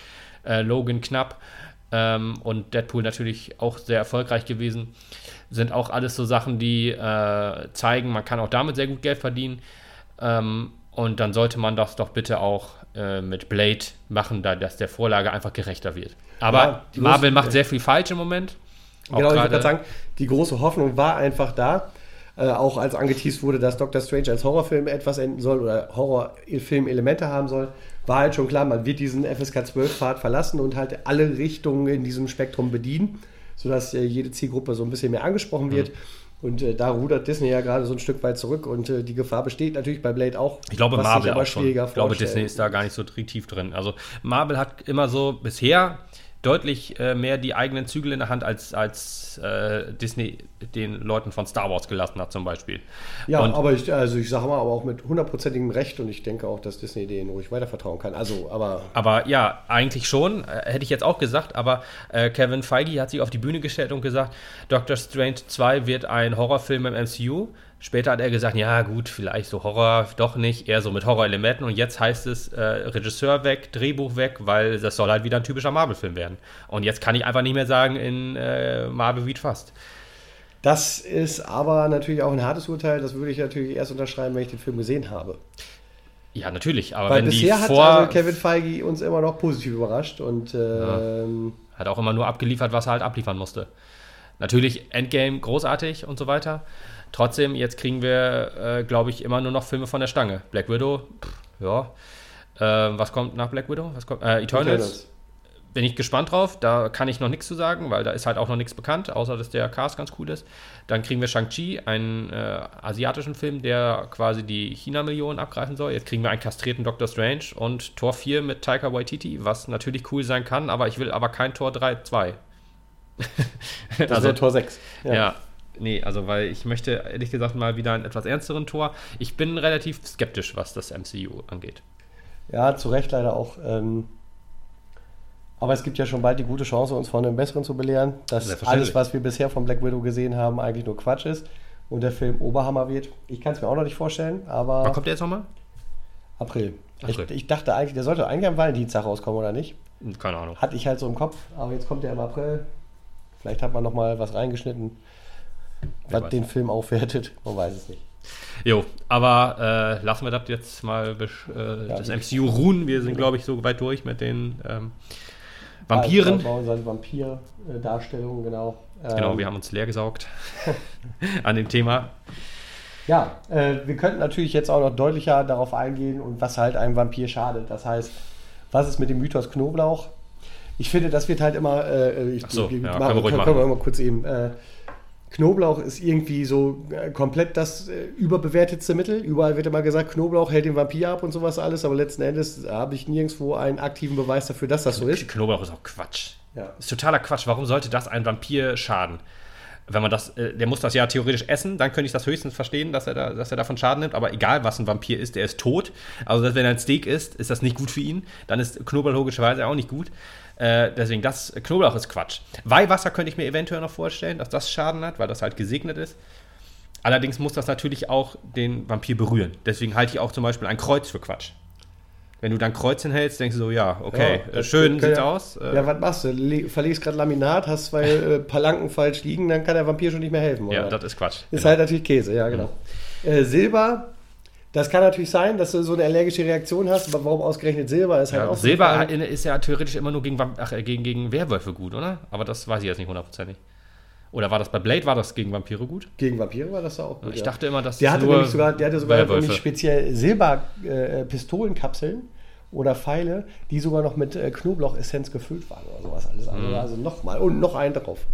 äh, Logan knapp ähm, und Deadpool natürlich auch sehr erfolgreich gewesen. Sind auch alles so Sachen, die äh, zeigen, man kann auch damit sehr gut Geld verdienen. Ähm, und dann sollte man das doch bitte auch äh, mit Blade machen, da das der Vorlage einfach gerechter wird. Aber Ja, Marvel macht sehr viel falsch im Moment. Genau, ich würde gerade sagen, die große Hoffnung war einfach da. Äh, auch als angeteased wurde, dass Doctor Strange als Horrorfilm etwas enden soll oder Horrorfilm-Elemente haben soll, war halt schon klar, man wird diesen FSK 12-Pfad verlassen und halt alle Richtungen in diesem Spektrum bedienen, sodass äh, jede Zielgruppe so ein bisschen mehr angesprochen wird. Und äh, da rudert Disney ja gerade so ein Stück weit zurück und äh, die Gefahr besteht natürlich bei Blade auch. Ich glaube, Marvel auch schon. Ich glaube. Disney ist da gar nicht so tief drin. Also Marvel hat immer so bisher deutlich äh, mehr die eigenen Zügel in der Hand, als, als äh, Disney den Leuten von Star Wars gelassen hat zum Beispiel. Ja, Und- aber ich, also ich sage mal, aber auch mit hundertprozentigem Recht und ich denke auch, dass Disney denen ruhig weitervertrauen kann. Also, aber Aber ja, eigentlich schon, äh, hätte ich jetzt auch gesagt, aber äh, Kevin Feige hat sich auf die Bühne gestellt und gesagt, Doctor Strange 2 wird ein Horrorfilm im MCU. Später hat er gesagt, ja gut, vielleicht so Horror, doch nicht, eher so mit Horrorelementen. Und jetzt heißt es äh, Regisseur weg, Drehbuch weg, weil das soll halt wieder ein typischer Marvel-Film werden. Und jetzt kann ich einfach nicht mehr sagen, in äh, Marvel wie fast. Das ist aber natürlich auch ein hartes Urteil. Das würde ich natürlich erst unterschreiben, wenn ich den Film gesehen habe. Ja, natürlich, aber Weil wenn die bisher hat vor... also Kevin Feige uns immer noch positiv überrascht und ähm, Hat auch immer nur abgeliefert, was er halt abliefern musste. Natürlich Endgame großartig und so weiter. Trotzdem, jetzt kriegen wir, äh, glaube ich, immer nur noch Filme von der Stange. Black Widow, pff, ja. Äh, was kommt nach Black Widow? Was kommt? Äh, Eternals. Bin ich gespannt drauf. Da kann ich noch nichts zu sagen, weil da ist halt auch noch nichts bekannt, außer dass der Cast ganz cool ist. Dann kriegen wir Shang-Chi, einen äh, asiatischen Film, der quasi die China-Millionen abgreifen soll. Jetzt kriegen wir einen kastrierten Doctor Strange und Tor 4 mit Taika Waititi, was natürlich cool sein kann, aber ich will aber kein Tor 3, 2. Das Also- Tor 6. Ja. Nee, also weil ich möchte ehrlich gesagt mal wieder einen etwas ernsteren Tor. Ich bin relativ skeptisch, was das MCU angeht. Ja, zu Recht leider auch. Ähm, aber es gibt ja schon bald die gute Chance, uns von einem Besseren zu belehren, dass alles, was wir bisher von Black Widow gesehen haben, eigentlich nur Quatsch ist und der Film Oberhammer wird. Ich kann es mir auch noch nicht vorstellen, aber Wann kommt der jetzt nochmal? April. April. Ich, ich dachte eigentlich, der sollte eigentlich am Valentinstag rauskommen, oder nicht? Keine Ahnung. Hatte ich halt so im Kopf, aber jetzt kommt der im April. Vielleicht hat man noch mal was reingeschnitten, was den Film aufwertet. Man weiß es nicht. Jo, aber äh, lassen wir das jetzt mal äh, Ja, das MCU ruhen. Wir sind, glaube ich, so weit durch mit den ähm, Vampiren. Also, bei unseren Vampir-Darstellungen, genau. Genau, Ähm, wir haben uns leer gesaugt an dem Thema. Ja, äh, wir könnten natürlich jetzt auch noch deutlicher darauf eingehen und was halt einem Vampir schadet. Das heißt, was ist mit dem Mythos Knoblauch? Ich finde, das wird halt immer. Äh, ich, Ach so, ich- ja, machen- können wir ruhig können, können wir machen. mal kurz eben. Knoblauch ist irgendwie so äh, komplett das äh, überbewertetste Mittel. Überall wird immer gesagt, Knoblauch hält den Vampir ab und sowas alles, aber letzten Endes habe ich nirgendwo einen aktiven Beweis dafür, dass das so ist. Knoblauch ist auch Quatsch. Ja. Ist totaler Quatsch. Warum sollte das ein Vampir schaden? Wenn man das, äh, der muss das ja theoretisch essen, dann könnte ich das höchstens verstehen, dass er, da, dass er davon Schaden nimmt. Aber egal, was ein Vampir ist, der ist tot. Also, wenn er ein Steak isst, ist das nicht gut für ihn. Dann ist Knoblauch logischerweise auch nicht gut. Äh, deswegen, das Knoblauch ist Quatsch. Weihwasser könnte ich mir eventuell noch vorstellen, dass das Schaden hat, weil das halt gesegnet ist. Allerdings muss das natürlich auch den Vampir berühren. Deswegen halte ich auch zum Beispiel ein Kreuz für Quatsch. Wenn du dann Kreuz hinhältst, denkst du so, ja, okay, Ja, äh, schön sieht's ja- aus. äh, Ja, was machst du? Le verlegst gerade Laminat, hast zwei äh, Palanken falsch liegen, dann kann der Vampir schon nicht mehr helfen. Ja, oder? das ist Quatsch. Ist Genau. halt natürlich Käse, ja, genau. Äh, Silber, das kann natürlich sein, dass du so eine allergische Reaktion hast, aber warum ausgerechnet Silber ist halt ja, auch so Silber Frage. ist ja theoretisch immer nur gegen, ach, äh, gegen, gegen Werwölfe gut, oder? Aber das weiß ich jetzt nicht hundertprozentig. Oder war das bei Blade, war das gegen Vampire gut? Gegen Vampire war das da auch gut. Ich ja. dachte immer, dass der hatte nur nämlich sogar, der hatte sogar nämlich speziell Silber-Pistolenkapseln oder Pfeile, die sogar noch mit äh, Knoblauchessenz gefüllt waren oder sowas alles. Also, also nochmal und noch einen drauf.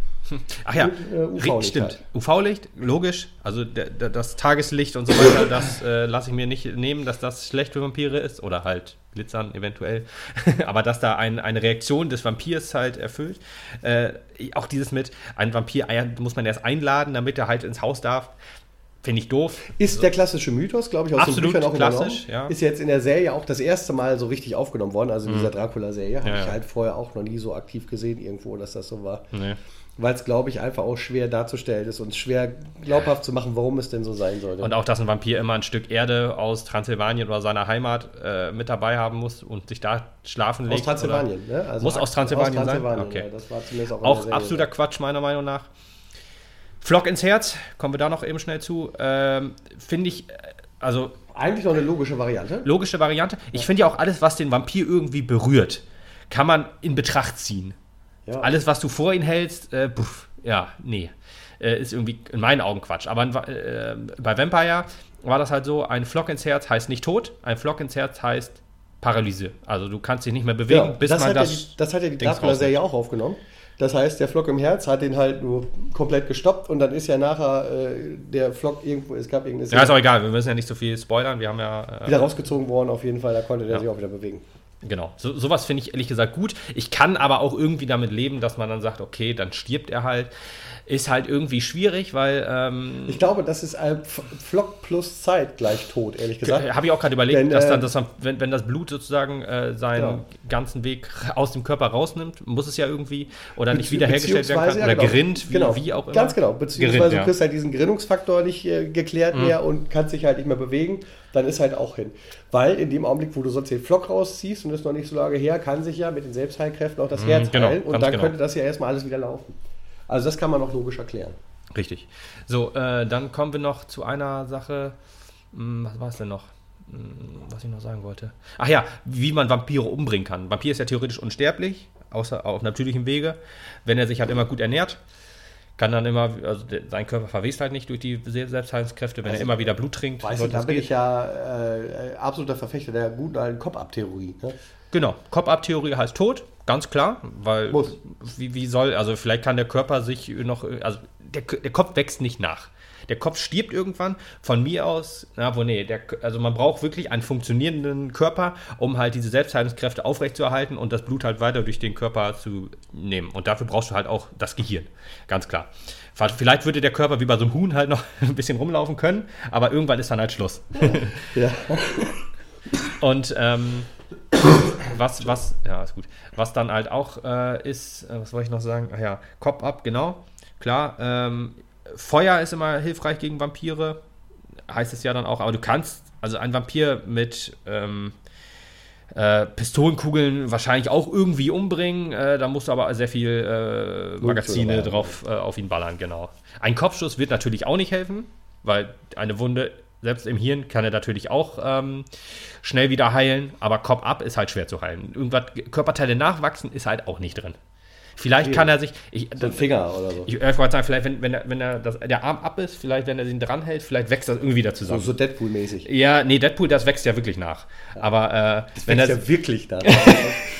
Ach ja, äh, UV-Licht stimmt. halt. UV-Licht, logisch. Also das Tageslicht und so weiter, das äh, lasse ich mir nicht nehmen, dass das schlecht für Vampire ist. Oder halt glitzern eventuell. Aber dass da ein, eine Reaktion des Vampirs halt erfüllt. Äh, auch dieses mit, ein Vampir eier- muss man erst einladen, damit er halt ins Haus darf. Finde ich doof. Ist der klassische Mythos, glaube ich, aus Absolut den Büchern auch klassisch, ja. Ist jetzt in der Serie auch das erste Mal so richtig aufgenommen worden, also in dieser Dracula-Serie. Habe Ja, ich ja. halt vorher auch noch nie so aktiv gesehen irgendwo, dass das so war. Nee. Weil es, glaube ich, einfach auch schwer darzustellen ist und schwer glaubhaft zu machen, warum es denn so sein sollte. Und auch, dass ein Vampir immer ein Stück Erde aus Transsilvanien oder seiner Heimat äh, mit dabei haben muss und sich da schlafen legt. aus Transsilvanien, oder- ne? Also Muss aus Transsilvanien sein? Transsilvanien, Okay. ja, das war zumindest auch Auch absoluter Quatsch, meiner Meinung nach. Flock ins Herz, kommen wir da noch eben schnell zu. Ähm, finde ich, äh, also so. Eigentlich noch eine logische Variante. logische Variante. Ich finde ja auch alles, was den Vampir irgendwie berührt, kann man in Betracht ziehen. Ja. Alles, was du vor ihn hältst, äh, puff, ja, nee. Äh, ist irgendwie in meinen Augen Quatsch. Aber äh, bei Vampire war das halt so: ein Flock ins Herz heißt nicht tot, ein Flock ins Herz heißt Paralyse. Also du kannst dich nicht mehr bewegen, Ja, bis das, man hat das. ja die, das hat ja die Dracula-Serie auch aufgenommen. Das heißt, der Flock im Herz hat den halt nur komplett gestoppt und dann ist ja nachher äh, der Flock irgendwo, es gab irgendeine ja, ist auch egal, wir müssen ja nicht so viel spoilern. Wir haben ja. Äh, wieder rausgezogen worden, auf jeden Fall, da konnte der Ja. sich auch wieder bewegen. Genau, so, sowas finde ich ehrlich gesagt gut. Ich kann aber auch irgendwie damit leben, dass man dann sagt, okay, dann stirbt er halt. Ist halt irgendwie schwierig, weil ähm, Ich glaube, das ist ein Flock plus Zeit gleich tot, ehrlich gesagt. habe ich auch gerade überlegt, Wenn, dass äh, dann das, wenn, wenn das Blut sozusagen äh, seinen Ja. ganzen Weg aus dem Körper rausnimmt, muss es ja irgendwie oder nicht wiederhergestellt werden kann beziehungsweise, oder ja, genau. gerinnt, wie, genau. wie auch immer. Ganz genau. Beziehungsweise Gerinnt, du ja. kriegst halt diesen Gerinnungsfaktor nicht äh, geklärt Mhm. mehr und kannst dich halt nicht mehr bewegen, dann ist halt auch hin. Weil in dem Augenblick, wo du sonst den Flock rausziehst und ist noch nicht so lange her, kann sich ja mit den Selbstheilkräften auch das Mhm, Herz genau, heilen und dann genau. könnte das ja erstmal alles wieder laufen. Also das kann man noch logisch erklären. Richtig. So, äh, dann kommen wir noch zu einer Sache. Hm, was war es denn noch? Hm, was ich noch sagen wollte. Ach ja, wie man Vampire umbringen kann. Vampir ist ja theoretisch unsterblich, außer auf natürlichem Wege, wenn er sich halt immer gut ernährt. kann dann immer, also sein Körper verwest halt nicht durch die Selbstheilungskräfte, wenn Also, er immer wieder Blut trinkt. Weißt du, da bin gehen. ich ja äh, absoluter Verfechter der guten alten Kopf-Ab-Theorie. Ne? Genau, Kopf-Ab-Theorie heißt tot, ganz klar, weil Muss. Wie, wie soll, also vielleicht kann der Körper sich noch, also der, der Kopf wächst nicht nach. Der Kopf stirbt irgendwann. Von mir aus, na, wo nee, der, also man braucht wirklich einen funktionierenden Körper, um halt diese Selbstheilungskräfte aufrechtzuerhalten und das Blut halt weiter durch den Körper zu nehmen. Und dafür brauchst du halt auch das Gehirn, ganz klar. Vielleicht würde der Körper wie bei so einem Huhn halt noch ein bisschen rumlaufen können, aber irgendwann ist dann halt Schluss. Ja. Und ähm, was, was, ja, ist gut. Was dann halt auch äh, ist, äh, was wollte ich noch sagen? Ach ja, Kopf ab, genau. Klar, ähm, Feuer ist immer hilfreich gegen Vampire, heißt es ja dann auch, aber du kannst, also ein Vampir mit ähm, äh, Pistolenkugeln wahrscheinlich auch irgendwie umbringen. Äh, da musst du aber sehr viel äh, Magazine drauf äh, auf ihn ballern, genau. Ein Kopfschuss wird natürlich auch nicht helfen, weil eine Wunde, selbst im Hirn, kann er natürlich auch ähm, schnell wieder heilen, aber Kopf ab ist halt schwer zu heilen. Irgendwas, Körperteile nachwachsen ist halt auch nicht drin. Vielleicht kann er sich. Ich, So ein Finger oder so. ich, wollte sagen, vielleicht, wenn, wenn, er, wenn er das, der Arm ab ist, vielleicht, wenn er ihn dranhält, vielleicht wächst das irgendwie wieder So, zusammen. so Deadpool-mäßig. Ja, nee, Deadpool, das wächst ja wirklich nach. Aber äh, wenn er. Wenn ja wirklich da.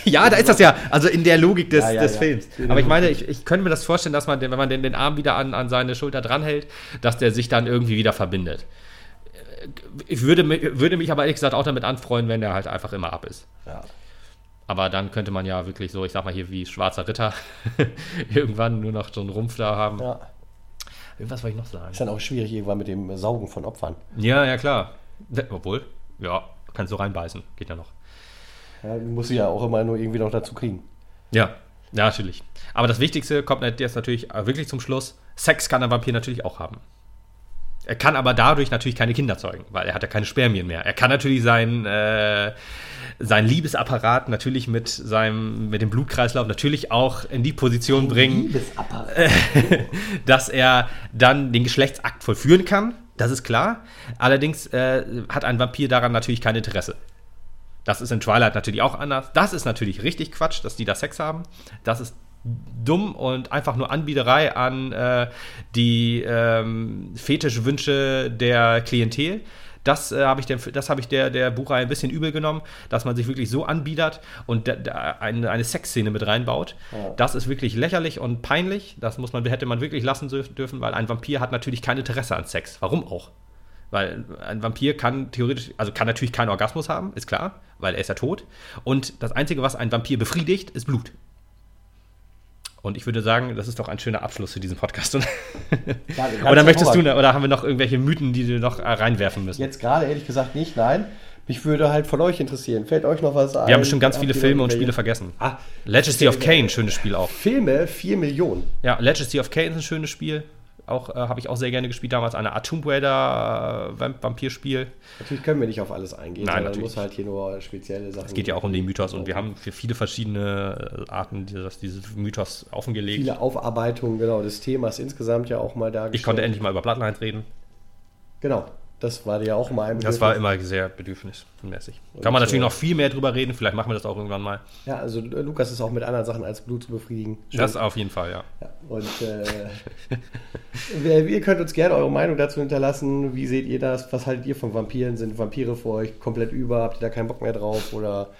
Ja, da ist das ja, also in der Logik des, Ja, ja, des. Films. Aber ich meine, ich, ich könnte mir das vorstellen, dass man, den- wenn man den, den Arm wieder an, an seine Schulter dranhält, dass der sich dann irgendwie wieder verbindet. Ich würde, würde mich aber ehrlich gesagt auch damit anfreuen, wenn der halt einfach immer ab ist. ja. Aber dann könnte man ja wirklich so, ich sag mal hier wie Schwarzer Ritter, irgendwann nur noch so einen Rumpf da haben. ja. Irgendwas wollte ich noch sagen. Ist dann auch schwierig irgendwann mit dem Saugen von Opfern. Ja, ja, klar. Obwohl, ja, kannst du reinbeißen, geht ja noch. Ja, muss sie ja auch immer nur irgendwie noch dazu kriegen. Ja, ja, natürlich. Aber das Wichtigste kommt jetzt natürlich äh, wirklich zum Schluss. Sex kann ein Vampir natürlich auch haben. Er kann aber dadurch natürlich keine Kinder zeugen, weil er hat ja keine Spermien mehr. Er kann natürlich seinen, äh, seinen Liebesapparat natürlich mit seinem, mit dem Blutkreislauf natürlich auch in die Position bringen, Liebesapparat. dass er dann den Geschlechtsakt vollführen kann. Das ist klar. Allerdings äh, hat ein Vampir daran natürlich kein Interesse. Das ist in Twilight natürlich auch anders. Das ist natürlich richtig Quatsch, dass die da Sex haben. Das ist dumm und einfach nur Anbiederei an äh, die ähm, Fetischwünsche der Klientel. Das äh, habe ich, dem, das hab ich der, der Buchreihe ein bisschen übel genommen, dass man sich wirklich so anbiedert und da, da eine, eine Sexszene mit reinbaut. Ja. Das ist wirklich lächerlich und peinlich. Das muss man, hätte man wirklich lassen dürf- dürfen, weil ein Vampir hat natürlich kein Interesse an Sex. Warum auch? Weil ein Vampir kann theoretisch, also kann natürlich keinen Orgasmus haben, ist klar, weil er ist ja tot. Und das Einzige, was ein Vampir befriedigt, ist Blut. Und ich würde sagen, das ist doch ein schöner Abschluss für diesen Podcast. Oder, Ja, oder möchtest du, oder haben wir noch irgendwelche Mythen, die wir noch äh, reinwerfen müssen? Jetzt gerade ehrlich gesagt nicht, nein. Mich würde halt von euch interessieren. Fällt euch noch was ein? Wir haben bestimmt ganz viele Filme und Spiele vergessen. Ah, Legacy of Kane, schönes Spiel auch. Filme 4 Millionen. Ja, Legacy of Kane ist ein schönes Spiel. Auch äh, habe ich auch sehr gerne gespielt damals. Eine Art Tomb Raider äh, Vamp- Vampirspiel. Natürlich können wir nicht auf alles eingehen, Nein, natürlich muss halt hier nur spezielle Sachen. Es geht ja auch um den Mythos und wir haben für viele verschiedene äh, Arten dieses, dieses Mythos offengelegt. viele Aufarbeitungen genau des Themas insgesamt ja auch mal dargestellt. Ich konnte endlich mal über Bloodlines reden. Genau, das war dir ja auch mal ein Das war immer sehr bedürfnismäßig. Kann man natürlich äh, noch viel mehr drüber reden. Vielleicht machen wir das auch irgendwann mal. Ja, also äh, Lukas ist auch mit anderen Sachen als Blut zu befriedigen. Das auf jeden Fall, ja. Ja, und äh, ihr könnt uns gerne eure Meinung dazu hinterlassen. Wie seht ihr das? Was haltet ihr von Vampiren? Sind Vampire für euch komplett über? Habt ihr da keinen Bock mehr drauf? Oder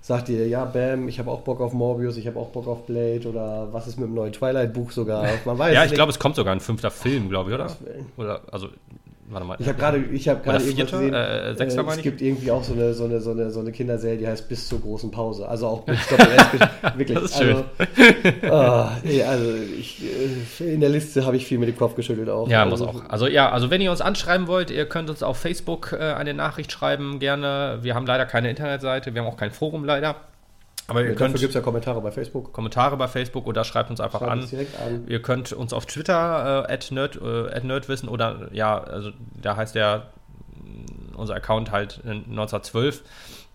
sagt ihr, ja, Bam, ich habe auch Bock auf Morbius, ich habe auch Bock auf Blade? Oder was ist mit dem neuen Twilight-Buch sogar? Man weiß Ja, ich glaube, es kommt sogar ein fünfter Film, glaube ich, oder? Oder, also, warte mal. Ich habe gerade, ich habe gerade gesehen. Äh, sechster äh, es gibt irgendwie auch so eine, so eine, so eine, so eine Kinderserie, die heißt Bis zur großen Pause. Also auch mit Doppel-S. Wirklich. Das ist schön. Also, ah, nee, also ich, äh, in der Liste habe ich viel mit dem Kopf geschüttelt auch. Ja, also, muss auch. Also ja, also wenn ihr uns anschreiben wollt, ihr könnt uns auf Facebook äh, eine Nachricht schreiben, gerne. Wir haben leider keine Internetseite, wir haben auch kein Forum leider. Aber ihr Ja, dafür könnt gibt es ja Kommentare bei Facebook. Kommentare bei Facebook oder schreibt uns einfach Schreibt an. uns direkt an. Ihr könnt uns auf Twitter äh, at nerd, äh, at nerdwissen oder ja, also da heißt der mh, unser Account halt äh, 1912.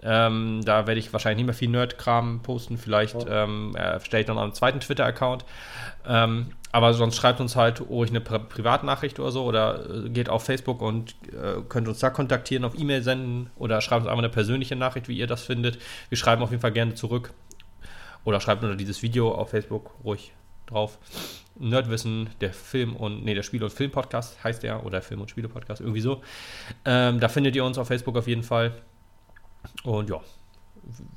Ähm, da werde ich wahrscheinlich nicht mehr viel Nerd-Kram posten. Vielleicht ähm, erstelle ich dann einen zweiten Twitter-Account. Ähm, aber sonst schreibt uns halt ruhig eine Pri Privatnachricht oder so oder äh, geht auf Facebook und äh, könnt uns da kontaktieren, auf E-Mail senden oder schreibt uns einfach eine persönliche Nachricht, wie ihr das findet. Wir schreiben auf jeden Fall gerne zurück. Oder schreibt unter dieses Video auf Facebook ruhig drauf. Nerdwissen, der Film und, nee, der Spiel- und Film-Podcast heißt der, oder Film- und Spiele-Podcast, irgendwie so. Ähm, da findet ihr uns auf Facebook auf jeden Fall. Und ja,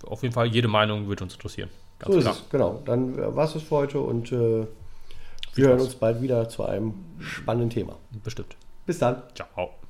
auf jeden Fall jede Meinung wird uns interessieren. so ist es, genau. Dann war es für heute und äh, wir hören uns bald wieder zu einem spannenden Thema. Bestimmt. Bis dann. Ciao.